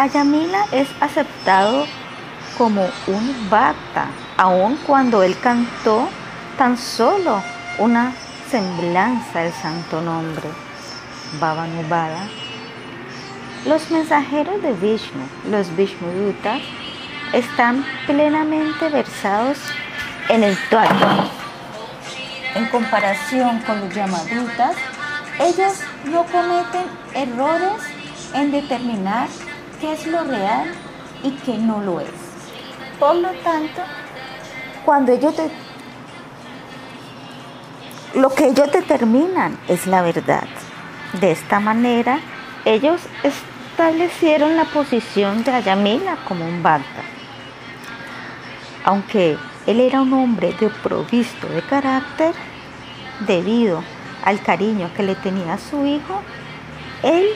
Ayamila es aceptado como un bhakta, aun cuando él cantó tan solo una semblanza del santo nombre, Bhavanubhada. Los mensajeros de Vishnu, los Vishnudutas, están plenamente versados en el Tvattva. En comparación con los Yamadutas, ellos no cometen errores en determinar qué es lo real y qué no lo es. Por lo tanto, cuando ellos lo que ellos determinan es la verdad. De esta manera, ellos establecieron la posición de Ayamila como un Bhakta. Aunque él era un hombre de provisto de carácter, debido al cariño que le tenía a su hijo, él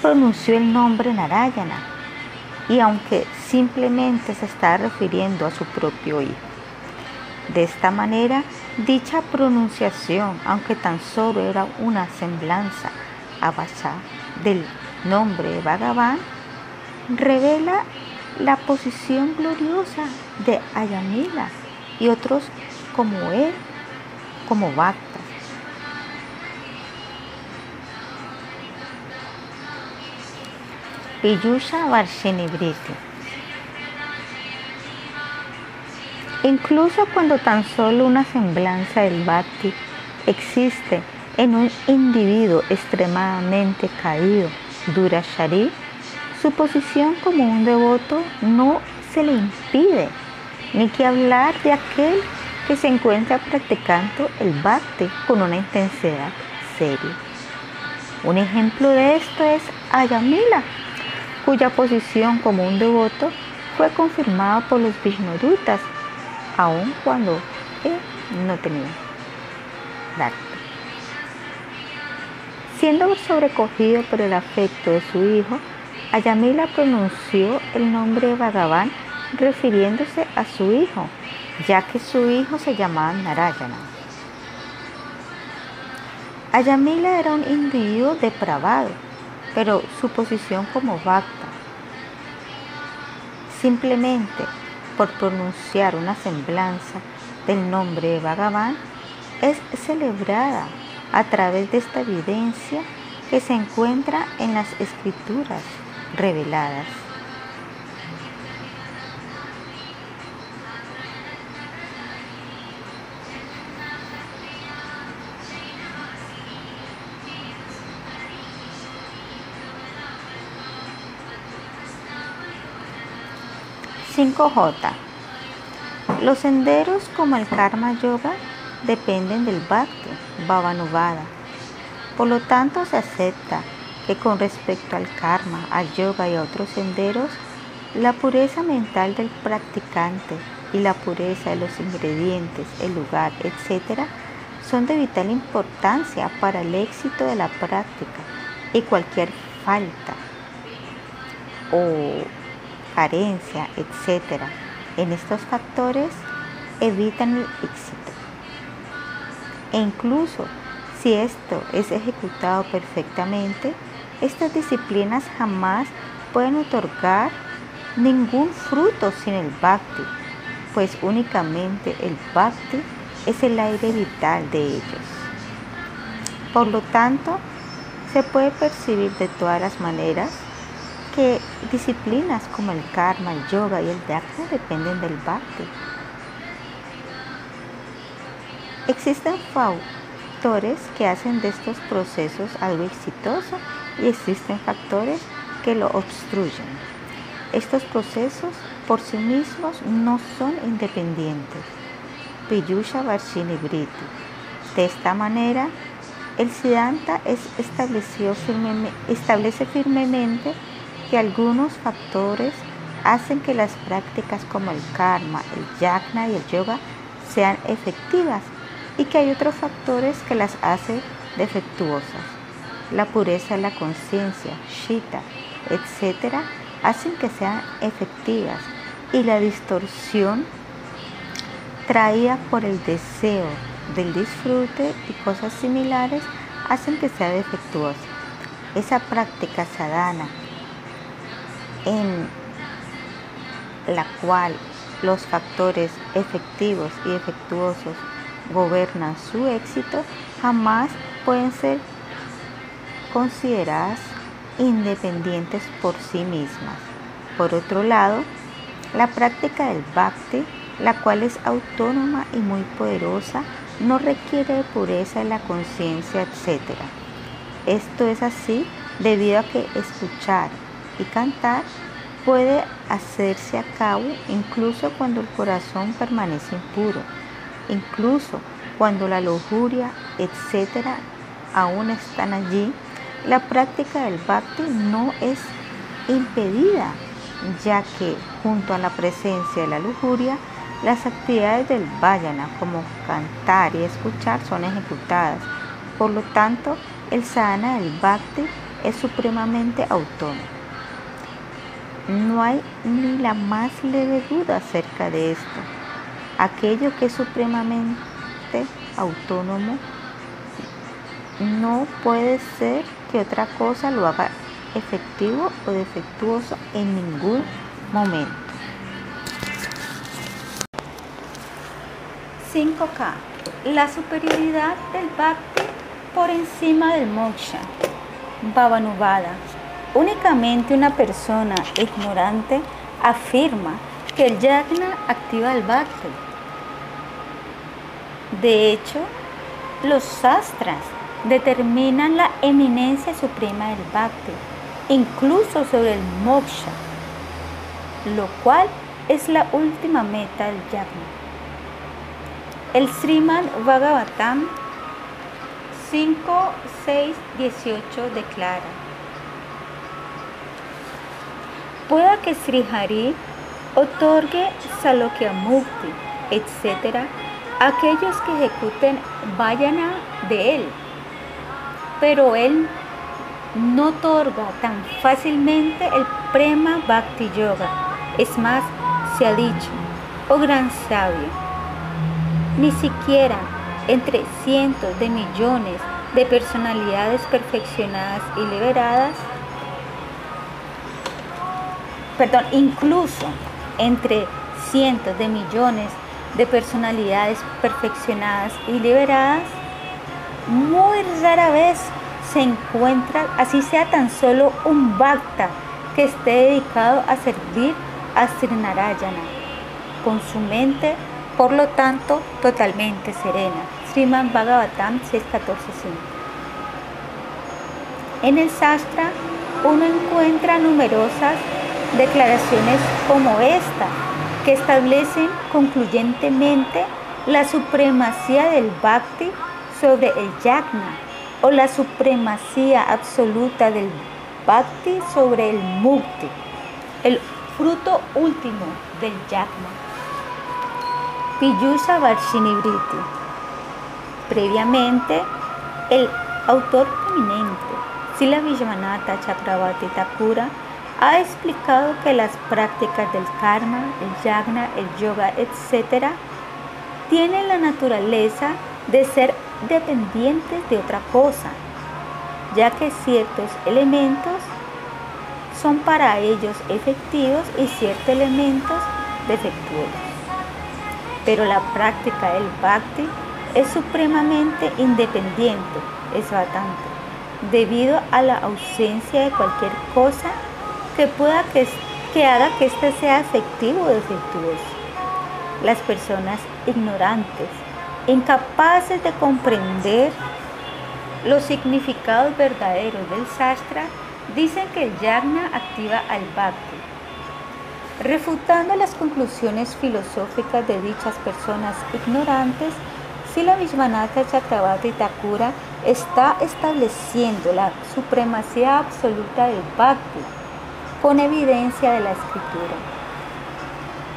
pronunció el nombre Narayana y aunque simplemente se está refiriendo a su propio hijo. De esta manera, dicha pronunciación, aunque tan solo era una semblanza a del nombre de Bhagavan, revela la posición gloriosa de Ayamila y otros como él, como Bhaktas. Piyusha Varshinibriti. Incluso cuando tan solo una semblanza del Bhakti existe en un individuo extremadamente caído, Durashari, su posición como un devoto no se le impide, ni que hablar de aquel que se encuentra practicando el bhakti con una intensidad seria. Un ejemplo de esto es Ayamila, cuya posición como un devoto fue confirmada por los Vishnudutas, aun cuando él no tenía bhakti. Siendo sobrecogido por el afecto de su hijo, Ayamila pronunció el nombre Bhagavan refiriéndose a su hijo, ya que su hijo se llamaba Narayana. Ayamila era un individuo depravado, pero su posición como Bhakta, simplemente por pronunciar una semblanza del nombre de Bhagavan, es celebrada a través de esta evidencia que se encuentra en las escrituras reveladas. J Los senderos como el Karma Yoga dependen del Bhakti, Bhavanubhada. Por lo tanto, se acepta que con respecto al karma, al yoga y a otros senderos, la pureza mental del practicante y la pureza de los ingredientes, el lugar, etc., son de vital importancia para el éxito de la práctica y cualquier falta o carencia, etc., en estos factores evitan el éxito. E incluso si esto es ejecutado perfectamente, estas disciplinas jamás pueden otorgar ningún fruto sin el bhakti, pues únicamente el bhakti es el aire vital de ellos. Por lo tanto, se puede percibir de todas las maneras que disciplinas como el karma, el yoga y el dhyana dependen del bhakti. Existen factores que hacen de estos procesos algo exitoso y existen factores que lo obstruyen. Estos procesos por sí mismos no son independientes. Piyusha Varshini Briti. De esta manera, el Siddhanta es establece firmemente que algunos factores hacen que las prácticas como el karma, el yajna y el yoga sean efectivas y que hay otros factores que las hacen defectuosas la pureza de la conciencia, shita, etc., hacen que sean efectivas y la distorsión traída por el deseo del disfrute y cosas similares hacen que sea defectuosa. Esa práctica sadhana en la cual los factores efectivos y efectuosos gobiernan su éxito, jamás pueden ser consideradas independientes por sí mismas. Por otro lado, la práctica del bhakti, la cual es autónoma y muy poderosa, no requiere de pureza de la conciencia, etc. Esto es así debido a que escuchar cantar puede hacerse a cabo incluso cuando el corazón permanece impuro, incluso cuando la lujuria, etc., aún están allí, la práctica del bhakti no es impedida, ya que junto a la presencia de la lujuria, las actividades del vayana como cantar y escuchar son ejecutadas. Por lo tanto, el sadhana del bhakti es supremamente autónomo. No hay ni la más leve duda acerca de esto. Aquello que es supremamente autónomo no puede ser que otra cosa lo haga efectivo o defectuoso en ningún momento. 5K. La superioridad del Bhakti por encima del Moksha. Bhavanubhada. Únicamente una persona ignorante afirma que el yagna activa el Bhakti. De hecho, los sastras determinan la eminencia suprema del bhakti, incluso sobre el moksha, lo cual es la última meta del yagna. El Srimad Bhagavatam 5, 6, 18 declara, pueda que Sri Hari otorgue Salokya Mukti, etc., aquellos que ejecuten vayana de él pero él no otorga tan fácilmente el Prema Bhakti Yoga. Es más, se ha dicho, oh gran sabio, ni siquiera entre cientos de millones de personalidades perfeccionadas y liberadas, perdón, incluso entre cientos de millones de personalidades perfeccionadas y liberadas, muy rara vez se encuentra, así sea tan solo un bhakta que esté dedicado a servir a Srinarayana, con su mente, por lo tanto, totalmente serena. Sriman Bhagavatam 6.14.5. En el Sastra uno encuentra numerosas declaraciones como esta, que establecen concluyentemente la supremacía del bhakti sobre el yagna o la supremacía absoluta del bhakti sobre el mukti, el fruto último del yagna. Piyusha Varshinibriti. Previamente, el autor eminente, Sila Vishwanatha Chakravarti Thakura, ha explicado que las prácticas del karma, el yagna, el yoga, etc., tienen la naturaleza de ser dependientes de otra cosa, ya que ciertos elementos son para ellos efectivos y ciertos elementos defectuosos. Pero la práctica del bhakti es supremamente independiente, es bastante, debido a la ausencia de cualquier cosa que pueda que, que haga que éste sea efectivo o defectuoso. Las personas ignorantes incapaces de comprender los significados verdaderos del sastra, dicen que el yagna activa al bhakti. Refutando las conclusiones filosóficas de dichas personas ignorantes, Sila Vishwanatha Chakravarti Thakura está estableciendo la supremacía absoluta del bhakti con evidencia de la escritura.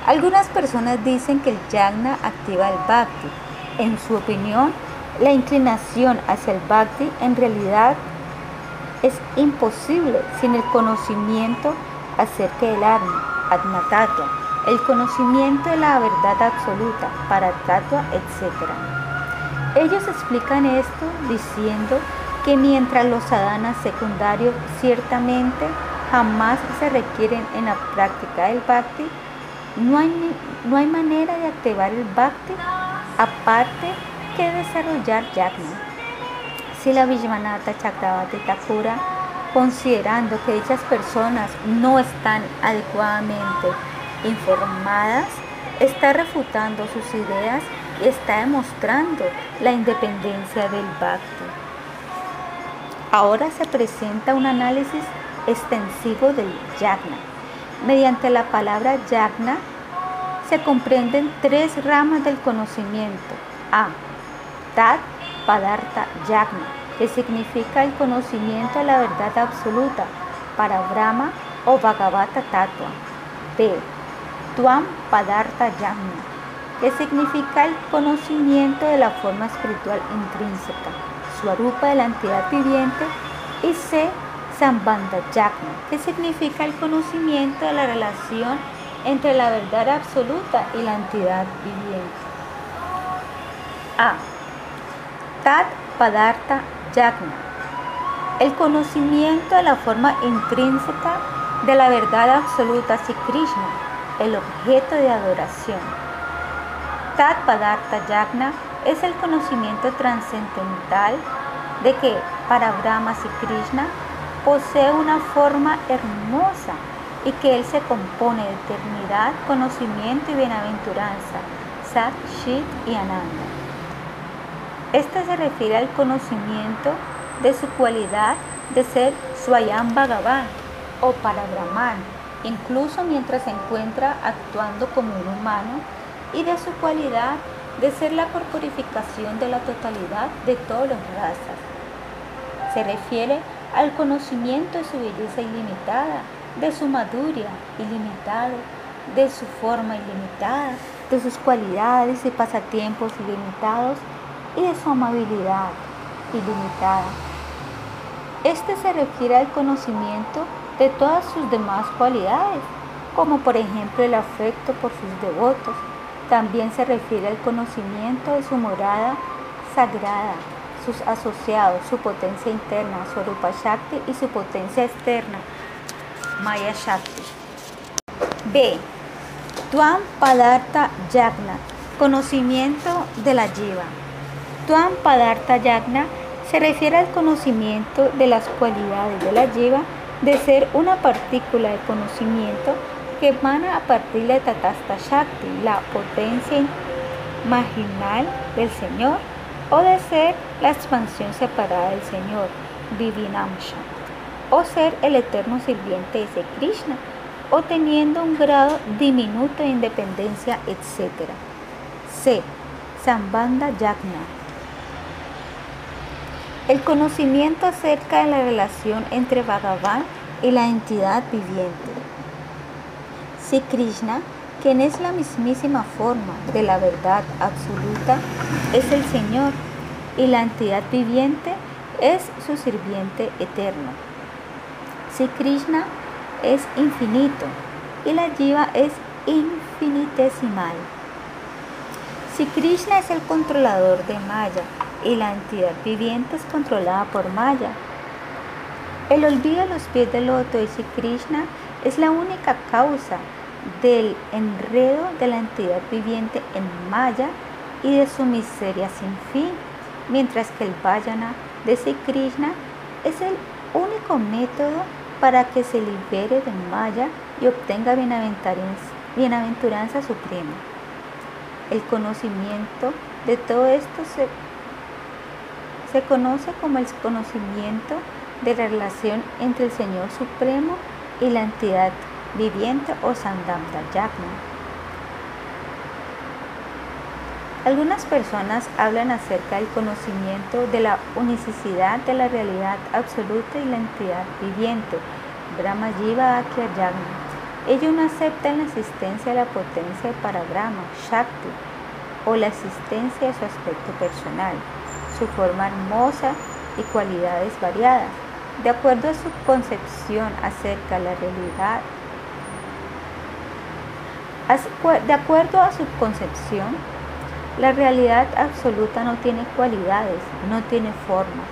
Algunas personas dicen que el yagna activa el bhakti, en su opinión, la inclinación hacia el bhakti en realidad es imposible sin el conocimiento acerca del arma, atma el conocimiento de la verdad absoluta, para tatua, etc. Ellos explican esto diciendo que mientras los sadhanas secundarios ciertamente jamás se requieren en la práctica del bhakti, no hay, no hay manera de activar el bhakti aparte que desarrollar yagna. Si la Vishwanatha Chakravarti Thakura, considerando que dichas personas no están adecuadamente informadas, está refutando sus ideas y está demostrando la independencia del bhakti. Ahora se presenta un análisis extensivo del yagna. Mediante la palabra yagna se comprenden tres ramas del conocimiento. A. Tat Padartha Yagna, que significa el conocimiento de la verdad absoluta para Brahma o Bhagavata Tattva. B. Tuam Padartha Yagna, que significa el conocimiento de la forma espiritual intrínseca, Swarupa de la entidad viviente. Y C. Sambandha Yagna, que significa el conocimiento de la relación entre la verdad absoluta y la entidad viviente. A. Tat Padartha Yagna. El conocimiento de la forma intrínseca de la verdad absoluta si Krishna, el objeto de adoración. Tat Padartha Yagna es el conocimiento trascendental de que para Brahma y Krishna posee una forma hermosa y que Él se compone de eternidad, conocimiento y bienaventuranza, Sat, y Ananda. Este se refiere al conocimiento de su cualidad de ser Swayam Bhagavan o para Brahman, incluso mientras se encuentra actuando como un humano, y de su cualidad de ser la corporificación de la totalidad de todas las razas. Se refiere al conocimiento de su belleza ilimitada, de su maduria ilimitada, de su forma ilimitada, de sus cualidades y pasatiempos ilimitados y de su amabilidad ilimitada. Este se refiere al conocimiento de todas sus demás cualidades, como por ejemplo el afecto por sus devotos. También se refiere al conocimiento de su morada sagrada, sus asociados, su potencia interna, su Rupa Shakti y su potencia externa, Maya Shakti. B. Tuam Padartha Yagna, conocimiento de la Jiva. Tuam Padartha Yagna se refiere al conocimiento de las cualidades de la Jiva de ser una partícula de conocimiento que emana a partir de Tatasta Shakti, la potencia marginal del Señor, o de ser la expansión separada del Señor, Divinamsha o ser el eterno sirviente de ese Krishna, o teniendo un grado diminuto de independencia, etc. C. Sambandha Yagna. El conocimiento acerca de la relación entre Bhagavan y la entidad viviente. Si Krishna, quien es la mismísima forma de la verdad absoluta, es el Señor y la entidad viviente es su sirviente eterno. Si Krishna es infinito y la Jiva es infinitesimal. Si Krishna es el controlador de Maya y la entidad viviente es controlada por Maya, el olvido a los pies del loto de si Krishna es la única causa del enredo de la entidad viviente en Maya y de su miseria sin fin, mientras que el Vajana de Sri Krishna es el único método para que se libere de Maya y obtenga bienaventuranza, suprema. El conocimiento de todo esto se, se conoce como el conocimiento de la relación entre el Señor Supremo y la entidad viviente o Sandamda Yagna. Algunas personas hablan acerca del conocimiento de la unicidad de la realidad absoluta y la entidad viviente, Brahma Jiva Akya Yagna. Ellos no aceptan la existencia de la potencia para Brahma, Shakti, o la existencia de su aspecto personal, su forma hermosa y cualidades variadas. De acuerdo a su concepción acerca de la realidad, de acuerdo a su concepción, la realidad absoluta no tiene cualidades, no tiene forma,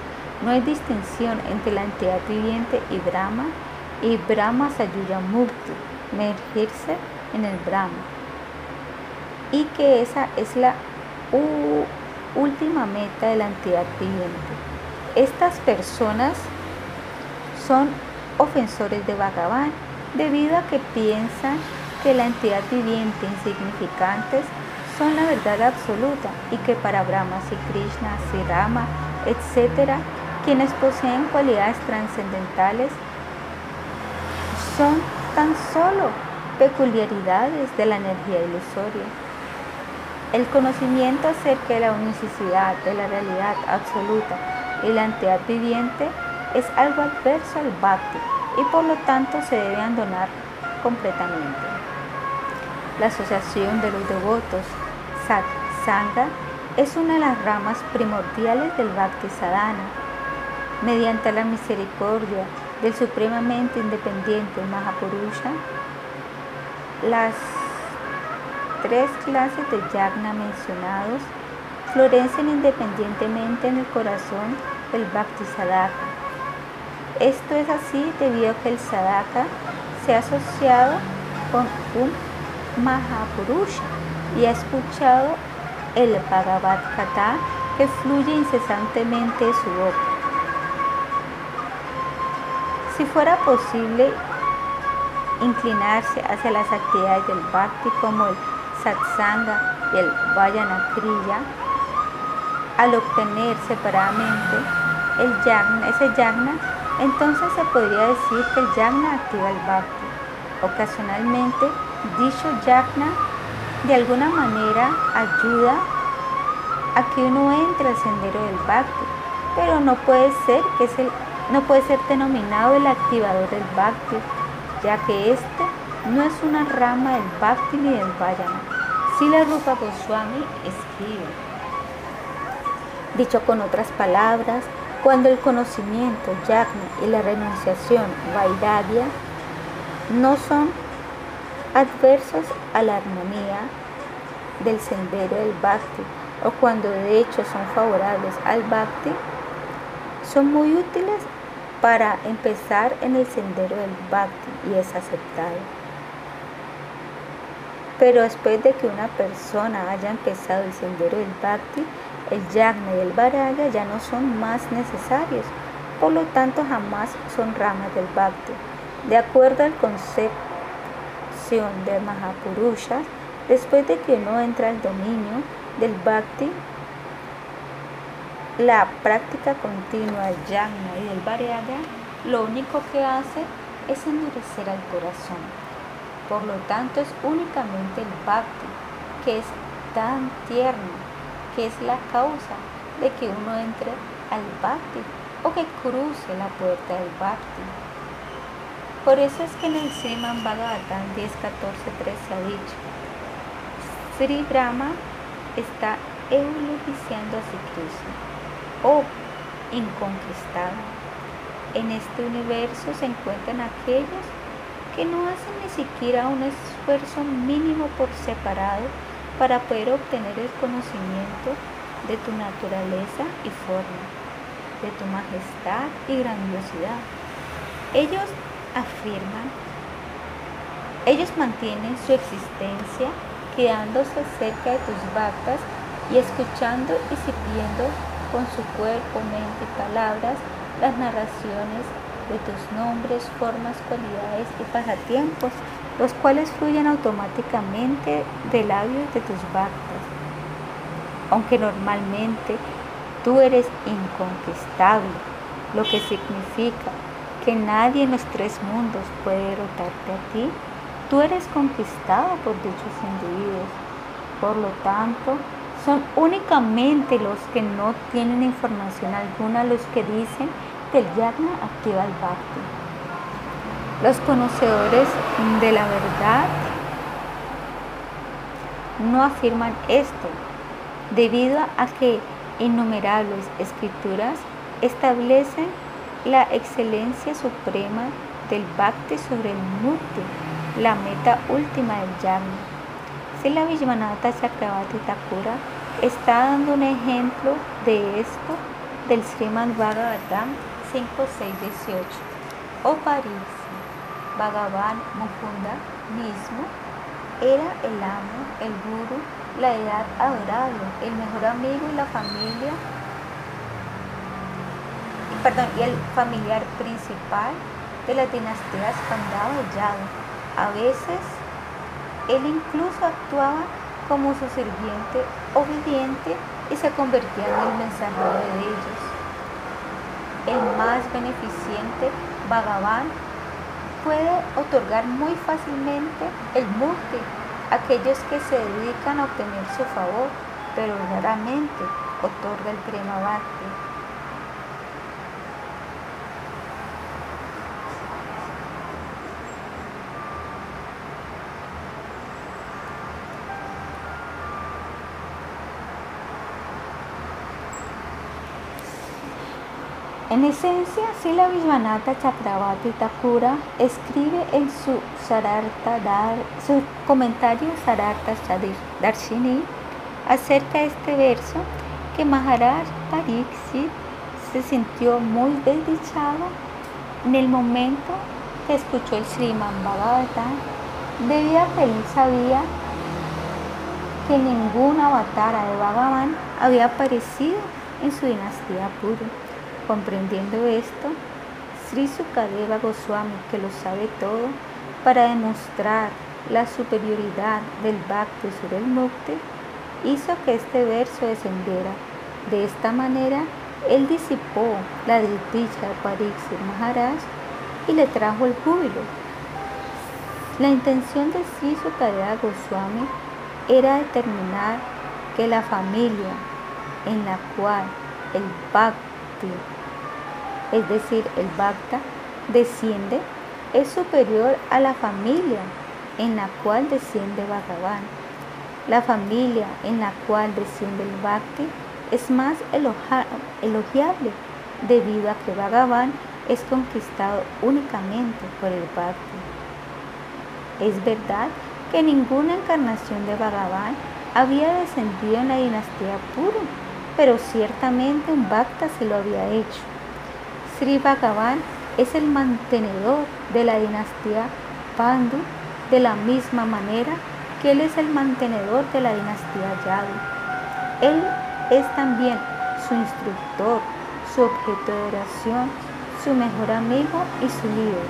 no hay distinción entre la entidad viviente y Brahma y Brahma Sayuya Mukti, emergirse en el Brahma. Y que esa es la última meta de la entidad viviente. Estas personas son ofensores de Bhagavan debido a que piensan que la entidad viviente insignificantes son la verdad absoluta y que para Brahma, y Krishna, Sri Rama, etc., quienes poseen cualidades trascendentales son tan solo peculiaridades de la energía ilusoria. El conocimiento acerca de la unicidad de la realidad absoluta y la entidad viviente es algo adverso al bhakti y por lo tanto se debe abandonar completamente. La asociación de los devotos Sangha es una de las ramas primordiales del Bhakti Sadhana. Mediante la misericordia del supremamente independiente Mahapurusha, las tres clases de yagna mencionados florecen independientemente en el corazón del Bhakti Sadhaka. Esto es así debido a que el Sadhaka se ha asociado con un Mahapurusha y ha escuchado el Bhagavad Gita que fluye incesantemente de su boca. Si fuera posible inclinarse hacia las actividades del Bhakti como el Satsanga y el Vayana Kriya, al obtener separadamente el yagna, ese yagna, entonces se podría decir que el yagna activa el Bhakti. Ocasionalmente, dicho yagna de alguna manera ayuda a que uno entre al sendero del bhakti, pero no puede ser que es el, no puede ser denominado el activador del bhakti, ya que este no es una rama del bhakti ni del vayana. la Rupa Goswami escribe. Dicho con otras palabras, cuando el conocimiento, yagna y la renunciación, vairagya, no son adversos a la armonía del sendero del bhakti o cuando de hecho son favorables al bhakti, son muy útiles para empezar en el sendero del bhakti y es aceptado. Pero después de que una persona haya empezado el sendero del bhakti, el yagna y el varaya ya no son más necesarios, por lo tanto jamás son ramas del bhakti. De acuerdo al concepto de Mahapurusha, después de que uno entra al dominio del Bhakti, la práctica continua del Yagna y del Vairagya, lo único que hace es endurecer al corazón. Por lo tanto, es únicamente el Bhakti, que es tan tierno, que es la causa de que uno entre al Bhakti o que cruce la puerta del Bhakti. Por eso es que en el Sriman Bhagavatam 10, 14, 13 ha dicho, Sri Brahma está eulogiciando a Krishna, oh inconquistado. En este universo se encuentran aquellos que no hacen ni siquiera un esfuerzo mínimo por separado para poder obtener el conocimiento de tu naturaleza y forma, de tu majestad y grandiosidad. Ellos afirman, ellos mantienen su existencia quedándose cerca de tus vacas y escuchando y sirviendo con su cuerpo, mente y palabras las narraciones de tus nombres, formas, cualidades y pasatiempos, los cuales fluyen automáticamente de labios de tus vacas. Aunque normalmente tú eres inconquistable, lo que significa que nadie en los tres mundos puede derrotarte a ti, tú eres conquistado por dichos individuos. Por lo tanto, son únicamente los que no tienen información alguna los que dicen que el yagna activa el bhakti. Los conocedores de la verdad no afirman esto, debido a que innumerables escrituras establecen la excelencia suprema del Bhakti sobre el Murti, la meta última del Yagna. la Vishwanatha Chakravarti Thakura está dando un ejemplo de esto del Srimad Bhagavatam 5.6.18. Oh Parisi, Bhagavan Mukunda mismo era el amo, el guru, la edad adorable, el mejor amigo y la familia, perdón, y el familiar principal de las dinastías Pandava y. A veces él incluso actuaba como su sirviente obediente y se convertía en el mensajero de ellos. El más beneficiente, Bhagavan, puede otorgar muy fácilmente el mukti a aquellos que se dedican a obtener su favor, pero raramente otorga el prema bhakti. En esencia, Sila Vishwanatha Chakravarti Thakura escribe en su, Sararta Dar, su comentario Sararta Darshini acerca de este verso que Maharaj Pariksit se sintió muy desdichado en el momento que escuchó el Sriman Bhagavatam debido a que él sabía que ningún avatar de Bhagavan había aparecido en su dinastía pura. Comprendiendo esto, Sri Sukadeva Goswami, que lo sabe todo, para demostrar la superioridad del Bhakti sobre el Mukti, hizo que este verso descendiera. De esta manera, él disipó la desdicha de Pariksit Maharaj y le trajo el júbilo. La intención de Sri Sukadeva Goswami era determinar que la familia en la cual el Bhakti es decir, el Bhakta, desciende, es superior a la familia en la cual desciende Bhagavan. La familia en la cual desciende el Bhakti es más elogiable debido a que Bhagavan es conquistado únicamente por el Bhakti. Es verdad que ninguna encarnación de Bhagavan había descendido en la dinastía Puru, pero ciertamente un Bhakta se lo había hecho. Sri Bhagavan es el mantenedor de la dinastía Pandu de la misma manera que él es el mantenedor de la dinastía Yadu. Él es también su instructor, su objeto de oración, su mejor amigo y su líder.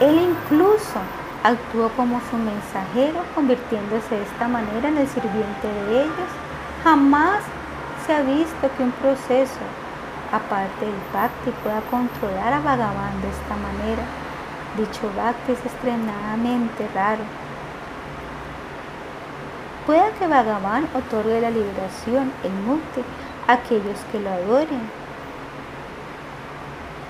Él incluso actuó como su mensajero, convirtiéndose de esta manera en el sirviente de ellos. Jamás se ha visto que un proceso aparte del Bhakti pueda controlar a Bhagavan de esta manera. Dicho Bhakti es extremadamente raro. Pueda que Bhagavan otorgue la liberación, el mukti, a aquellos que lo adoren.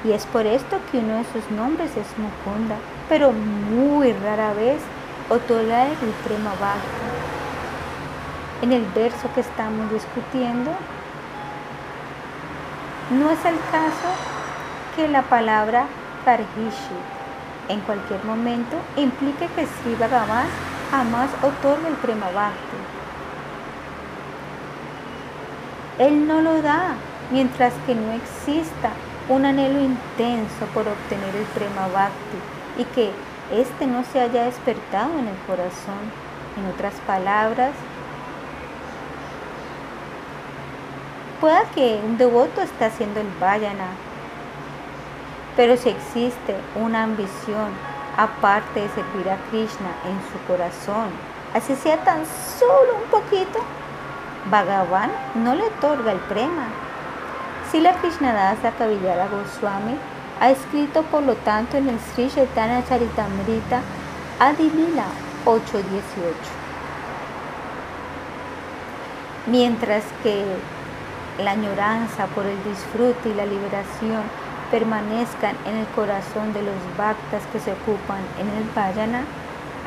Y es por esto que uno de sus nombres es Mukunda, pero muy rara vez otorga el Prema Bhakti. En el verso que estamos discutiendo, no es el caso que la palabra Karhishi en cualquier momento implique que Sri Bhagavan jamás otorga el Prema Bhakti. Él no lo da mientras que no exista un anhelo intenso por obtener el Prema Bhakti y que éste no se haya despertado en el corazón. En otras palabras, Pueda que un devoto esté haciendo el vayana, pero si existe una ambición aparte de servir a Krishna en su corazón, así sea tan solo un poquito, Bhagavan no le otorga el prema. Si la Krishnadasa Kavilara Goswami ha escrito por lo tanto en el Sri Chaitanya Charitamrita Adilila 8.18. Mientras que la añoranza por el disfrute y la liberación permanezcan en el corazón de los bhaktas que se ocupan en el vayana,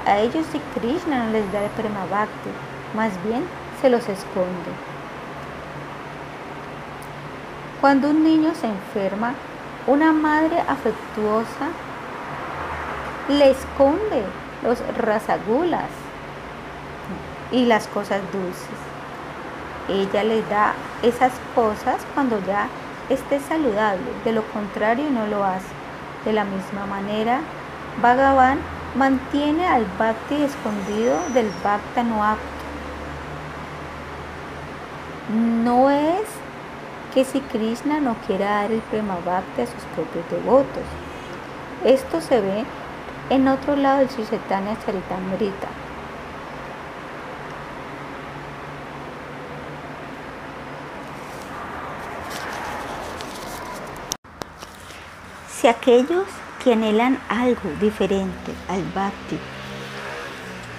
a ellos si Krishna no les da el prema bhakti, más bien se los esconde. Cuando un niño se enferma, una madre afectuosa le esconde los rasagulas y las cosas dulces ella le da esas cosas cuando ya esté saludable, de lo contrario no lo hace. De la misma manera, Bhagavan mantiene al Bhakti escondido del Bhakta no apto. No es que si Krishna no quiera dar el Prema Bhakti a sus propios devotos. Esto se ve en otro lado del Sri Charitamrita. Si aquellos que anhelan algo diferente al bhakti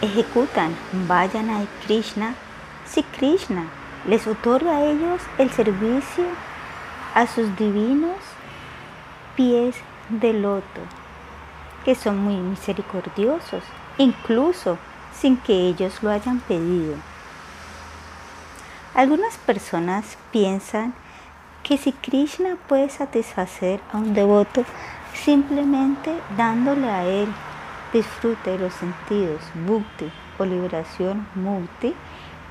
ejecutan vayana de Krishna, si Krishna les otorga a ellos el servicio a sus divinos pies de loto, que son muy misericordiosos, incluso sin que ellos lo hayan pedido. Algunas personas piensan que si Krishna puede satisfacer a un devoto simplemente dándole a él disfrute de los sentidos, bhakti o liberación mukti,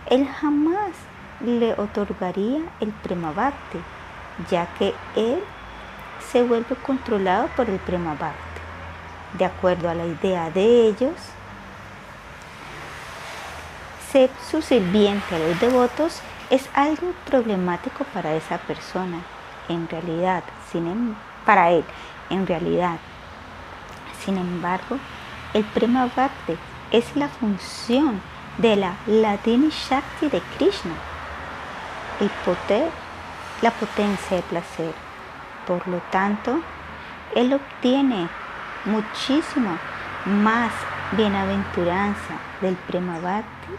él jamás le otorgaría el prema bhakti, ya que él se vuelve controlado por el prema bhakti. De acuerdo a la idea de ellos, ser su sirviente a los devotos es algo problemático para esa persona, en realidad, sin, em, para él, en realidad. Sin embargo, el Prema Bhakti es la función de la Ladini Shakti de Krishna, el poder, la potencia de placer. Por lo tanto, él obtiene muchísimo más bienaventuranza del Prema Bhakti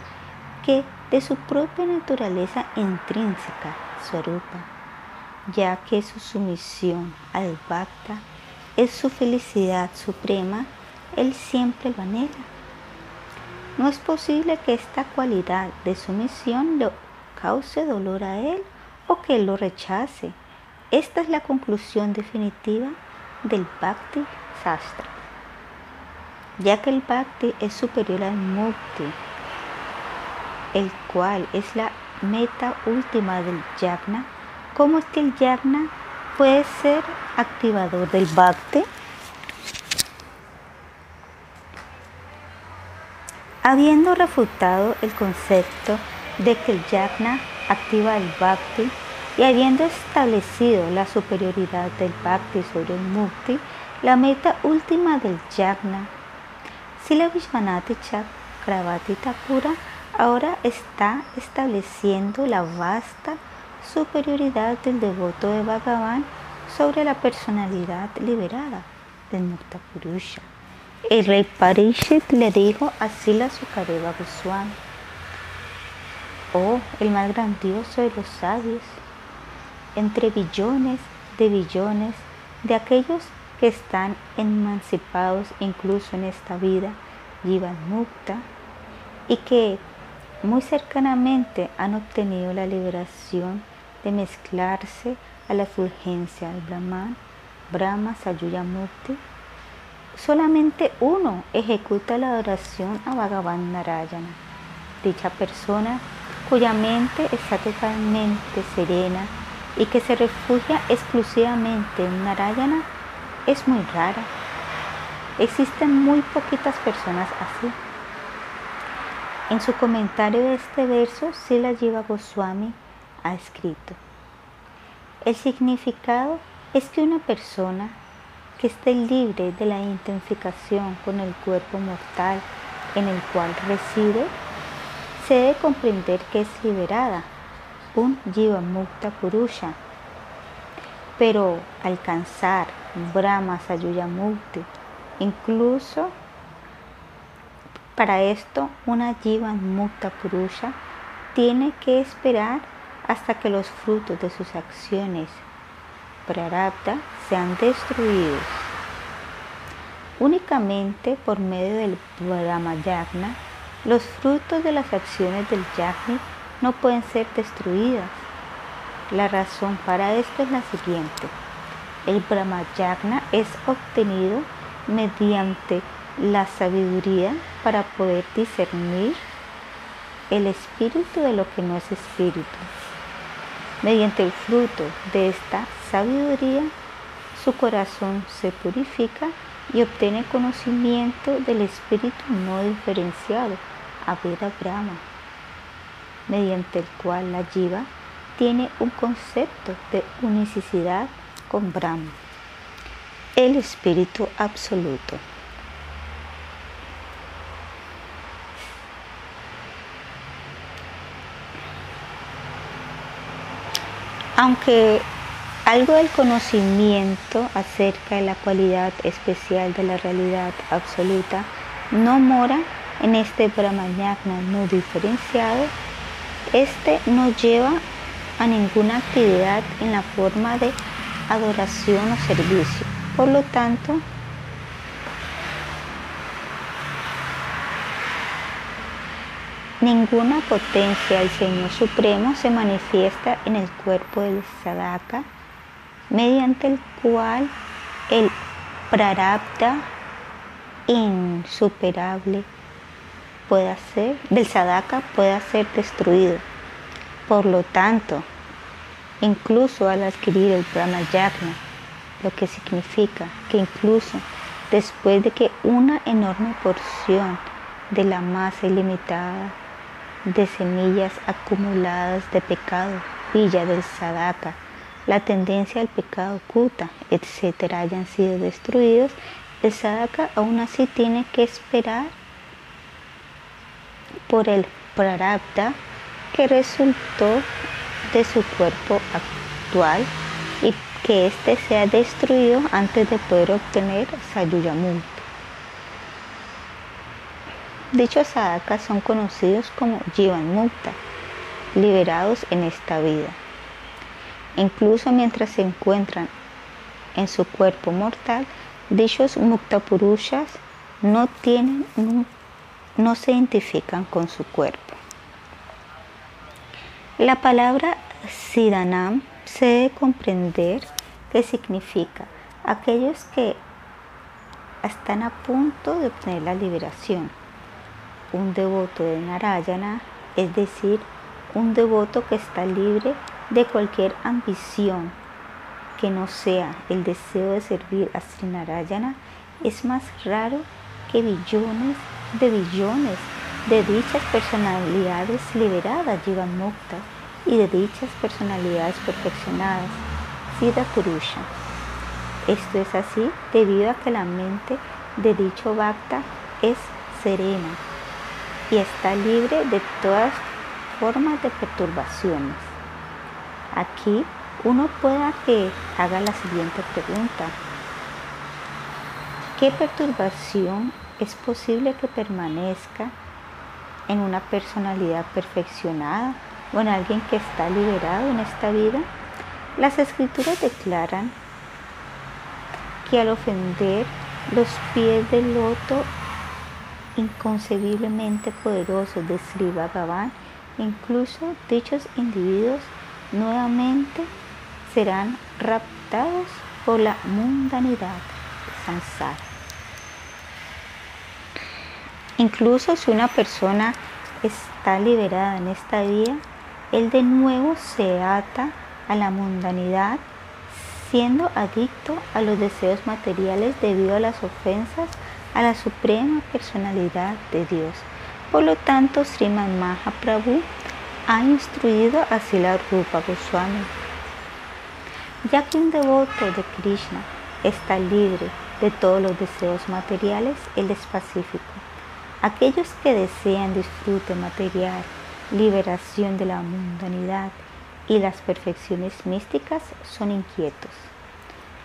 que de su propia naturaleza intrínseca, Swarupa, ya que su sumisión al Bhakta es su felicidad suprema, él siempre lo anhela. No es posible que esta cualidad de sumisión lo cause dolor a él o que él lo rechace. Esta es la conclusión definitiva del Bhakti Sastra. Ya que el Bhakti es superior al Mukti, el cual es la meta última del yagna, ¿cómo es que el yagna puede ser activador del bhakti? Habiendo refutado el concepto de que el yagna activa el bhakti y habiendo establecido la superioridad del bhakti sobre el mukti, la meta última del yagna, Sila Vishwanati Chakravarti Thakura ahora está estableciendo la vasta superioridad del devoto de Bhagavan sobre la personalidad liberada del Mukta. El rey Parishit le dijo a Sila Sukareva Goswami, oh, el más grandioso de los sabios, entre billones de billones de aquellos que están emancipados incluso en esta vida, llevan mukta, y que muy cercanamente han obtenido la liberación de mezclarse a la fulgencia del Brahman, Brahma Sayuya Mukti. Solamente uno ejecuta la adoración a Bhagavan Narayana. Dicha persona cuya mente está totalmente serena y que se refugia exclusivamente en Narayana es muy rara. Existen muy poquitas personas así. En su comentario de este verso, Sila Jiva Goswami ha escrito, el significado es que una persona que esté libre de la identificación con el cuerpo mortal en el cual reside, se debe comprender que es liberada, un Jiva Mukta Purusha. Pero alcanzar Brahma Sayuya Mukti, incluso para esto, una Jivan Mukta Purusha tiene que esperar hasta que los frutos de sus acciones prarabdha sean destruidos. Únicamente por medio del Brahma Yagna, los frutos de las acciones del Yagni no pueden ser destruidas. La razón para esto es la siguiente. El Brahma Yagna es obtenido mediante la sabiduría para poder discernir el espíritu de lo que no es espíritu. Mediante el fruto de esta sabiduría, su corazón se purifica y obtiene conocimiento del espíritu no diferenciado, Aveda Brahma, mediante el cual la jiva tiene un concepto de unicidad con Brahma, el espíritu absoluto. Aunque algo del conocimiento acerca de la cualidad especial de la realidad absoluta no mora en este Brahmayagna no diferenciado, este no lleva a ninguna actividad en la forma de adoración o servicio. Por lo tanto, Ninguna potencia del Señor Supremo se manifiesta en el cuerpo del sadaka, mediante el cual el prarabdha insuperable ser, del sadaka pueda ser destruido. Por lo tanto, incluso al adquirir el brahmayagna, lo que significa que incluso después de que una enorme porción de la masa ilimitada de semillas acumuladas de pecado, villa del sadaka, la tendencia al pecado kuta, etc., hayan sido destruidos, el sadaka aún así tiene que esperar por el prarabdha que resultó de su cuerpo actual y que éste sea destruido antes de poder obtener Sayuyamukti. Dichos sadhakas son conocidos como Jivan Mukta, liberados en esta vida. Incluso mientras se encuentran en su cuerpo mortal, dichos Mukta Purushas no, tienen, no se identifican con su cuerpo. La palabra Siddhanam se debe comprender que significa aquellos que están a punto de obtener la liberación un devoto de Narayana, es decir, un devoto que está libre de cualquier ambición que no sea el deseo de servir a Sri Narayana, es más raro que billones de billones de dichas personalidades liberadas llevan Mukta y de dichas personalidades perfeccionadas, Siddha Purusha. Esto es así debido a que la mente de dicho Bhakta es serena y está libre de todas formas de perturbaciones. Aquí uno pueda que haga la siguiente pregunta. ¿Qué perturbación es posible que permanezca en una personalidad perfeccionada o en alguien que está liberado en esta vida? Las escrituras declaran que al ofender los pies del loto inconcebiblemente poderosos de Sri Bhagavan, incluso dichos individuos nuevamente serán raptados por la mundanidad samsara. Incluso si una persona está liberada en esta vida, él de nuevo se ata a la mundanidad, siendo adicto a los deseos materiales debido a las ofensas a la suprema personalidad de Dios. Por lo tanto, Sriman Mahaprabhu ha instruido a Sila Rupa Goswami. Ya que un devoto de Krishna está libre de todos los deseos materiales, él es pacífico. Aquellos que desean disfrute material, liberación de la mundanidad y las perfecciones místicas son inquietos.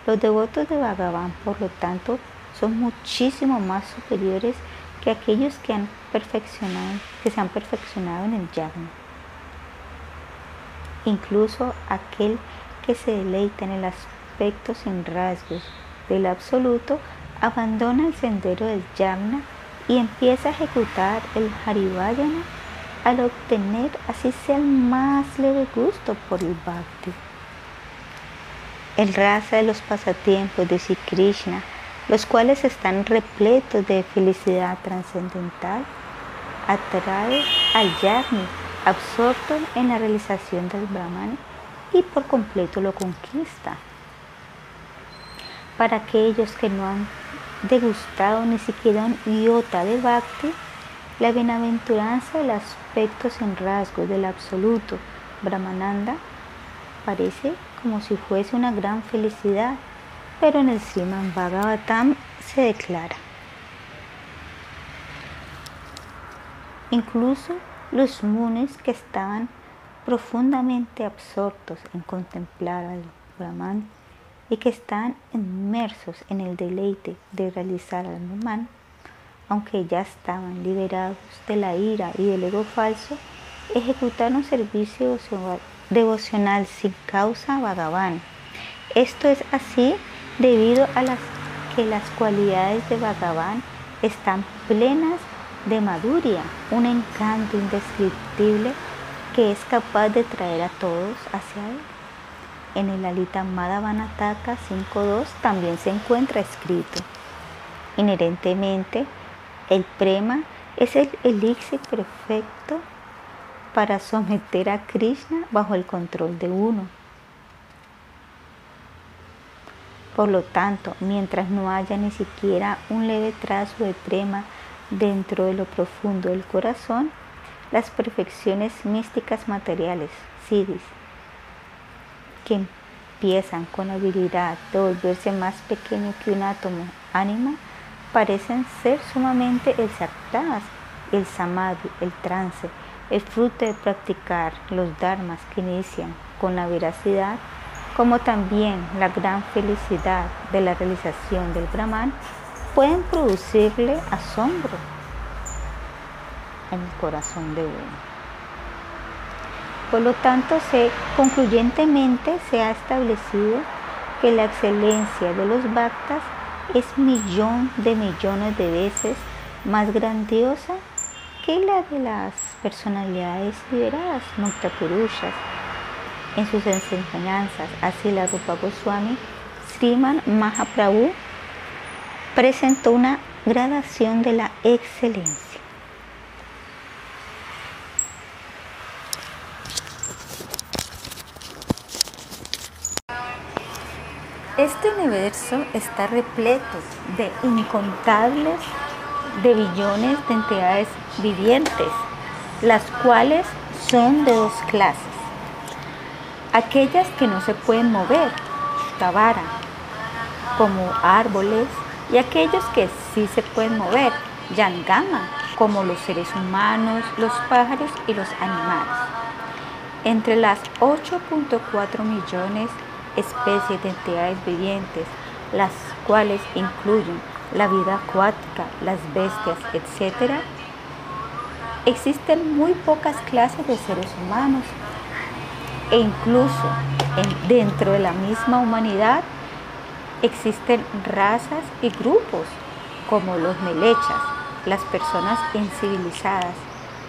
Los devotos de Bhagavan, por lo tanto, son muchísimo más superiores que aquellos que han perfeccionado, que se han perfeccionado en el yagna. Incluso aquel que se deleita en el aspecto sin rasgos del absoluto abandona el sendero del yagna y empieza a ejecutar el harivayana al obtener así sea el más leve gusto por el bhakti. El raza de los pasatiempos de Sri Krishna los cuales están repletos de felicidad trascendental, atrae al yagni absorto en la realización del Brahman y por completo lo conquista. Para aquellos que no han degustado ni siquiera un iota de bhakti, la bienaventuranza del aspecto sin rasgos del absoluto Brahmananda parece como si fuese una gran felicidad, pero en el Sriman Bhagavatam se declara. Incluso los munes que estaban profundamente absortos en contemplar al Brahman y que están inmersos en el deleite de realizar al Brahman, aunque ya estaban liberados de la ira y del ego falso, ejecutaron servicio devocional sin causa Bhagavan. Esto es así debido a las que las cualidades de Bhagavan están plenas de maduria, un encanto indescriptible que es capaz de traer a todos hacia él. En el Alita Madhavanataka 5.2 también se encuentra escrito. Inherentemente, el prema es el elixir perfecto para someter a Krishna bajo el control de uno. Por lo tanto, mientras no haya ni siquiera un leve trazo de prema dentro de lo profundo del corazón, las perfecciones místicas materiales, siddhis, que empiezan con la habilidad de volverse más pequeño que un átomo, ánima, parecen ser sumamente exactas. El samadhi, el trance, el fruto de practicar los dharmas que inician con la veracidad, como también la gran felicidad de la realización del Brahman, pueden producirle asombro en el corazón de uno. Por lo tanto, se, concluyentemente se ha establecido que la excelencia de los bhaktas es millón de millones de veces más grandiosa que la de las personalidades liberadas, Mukta En sus enseñanzas, así la Rupa Goswami, Sriman Mahaprabhu presentó una gradación de la excelencia. Este universo está repleto de incontables de billones de entidades vivientes, las cuales son de dos clases. Aquellas que no se pueden mover, tabara, como árboles, y aquellos que sí se pueden mover, yangama, como los seres humanos, los pájaros y los animales. Entre las 8.4 millones especies de entidades vivientes, las cuales incluyen la vida acuática, las bestias, etc., existen muy pocas clases de seres humanos e incluso dentro de la misma humanidad existen razas y grupos como los melechas, las personas incivilizadas,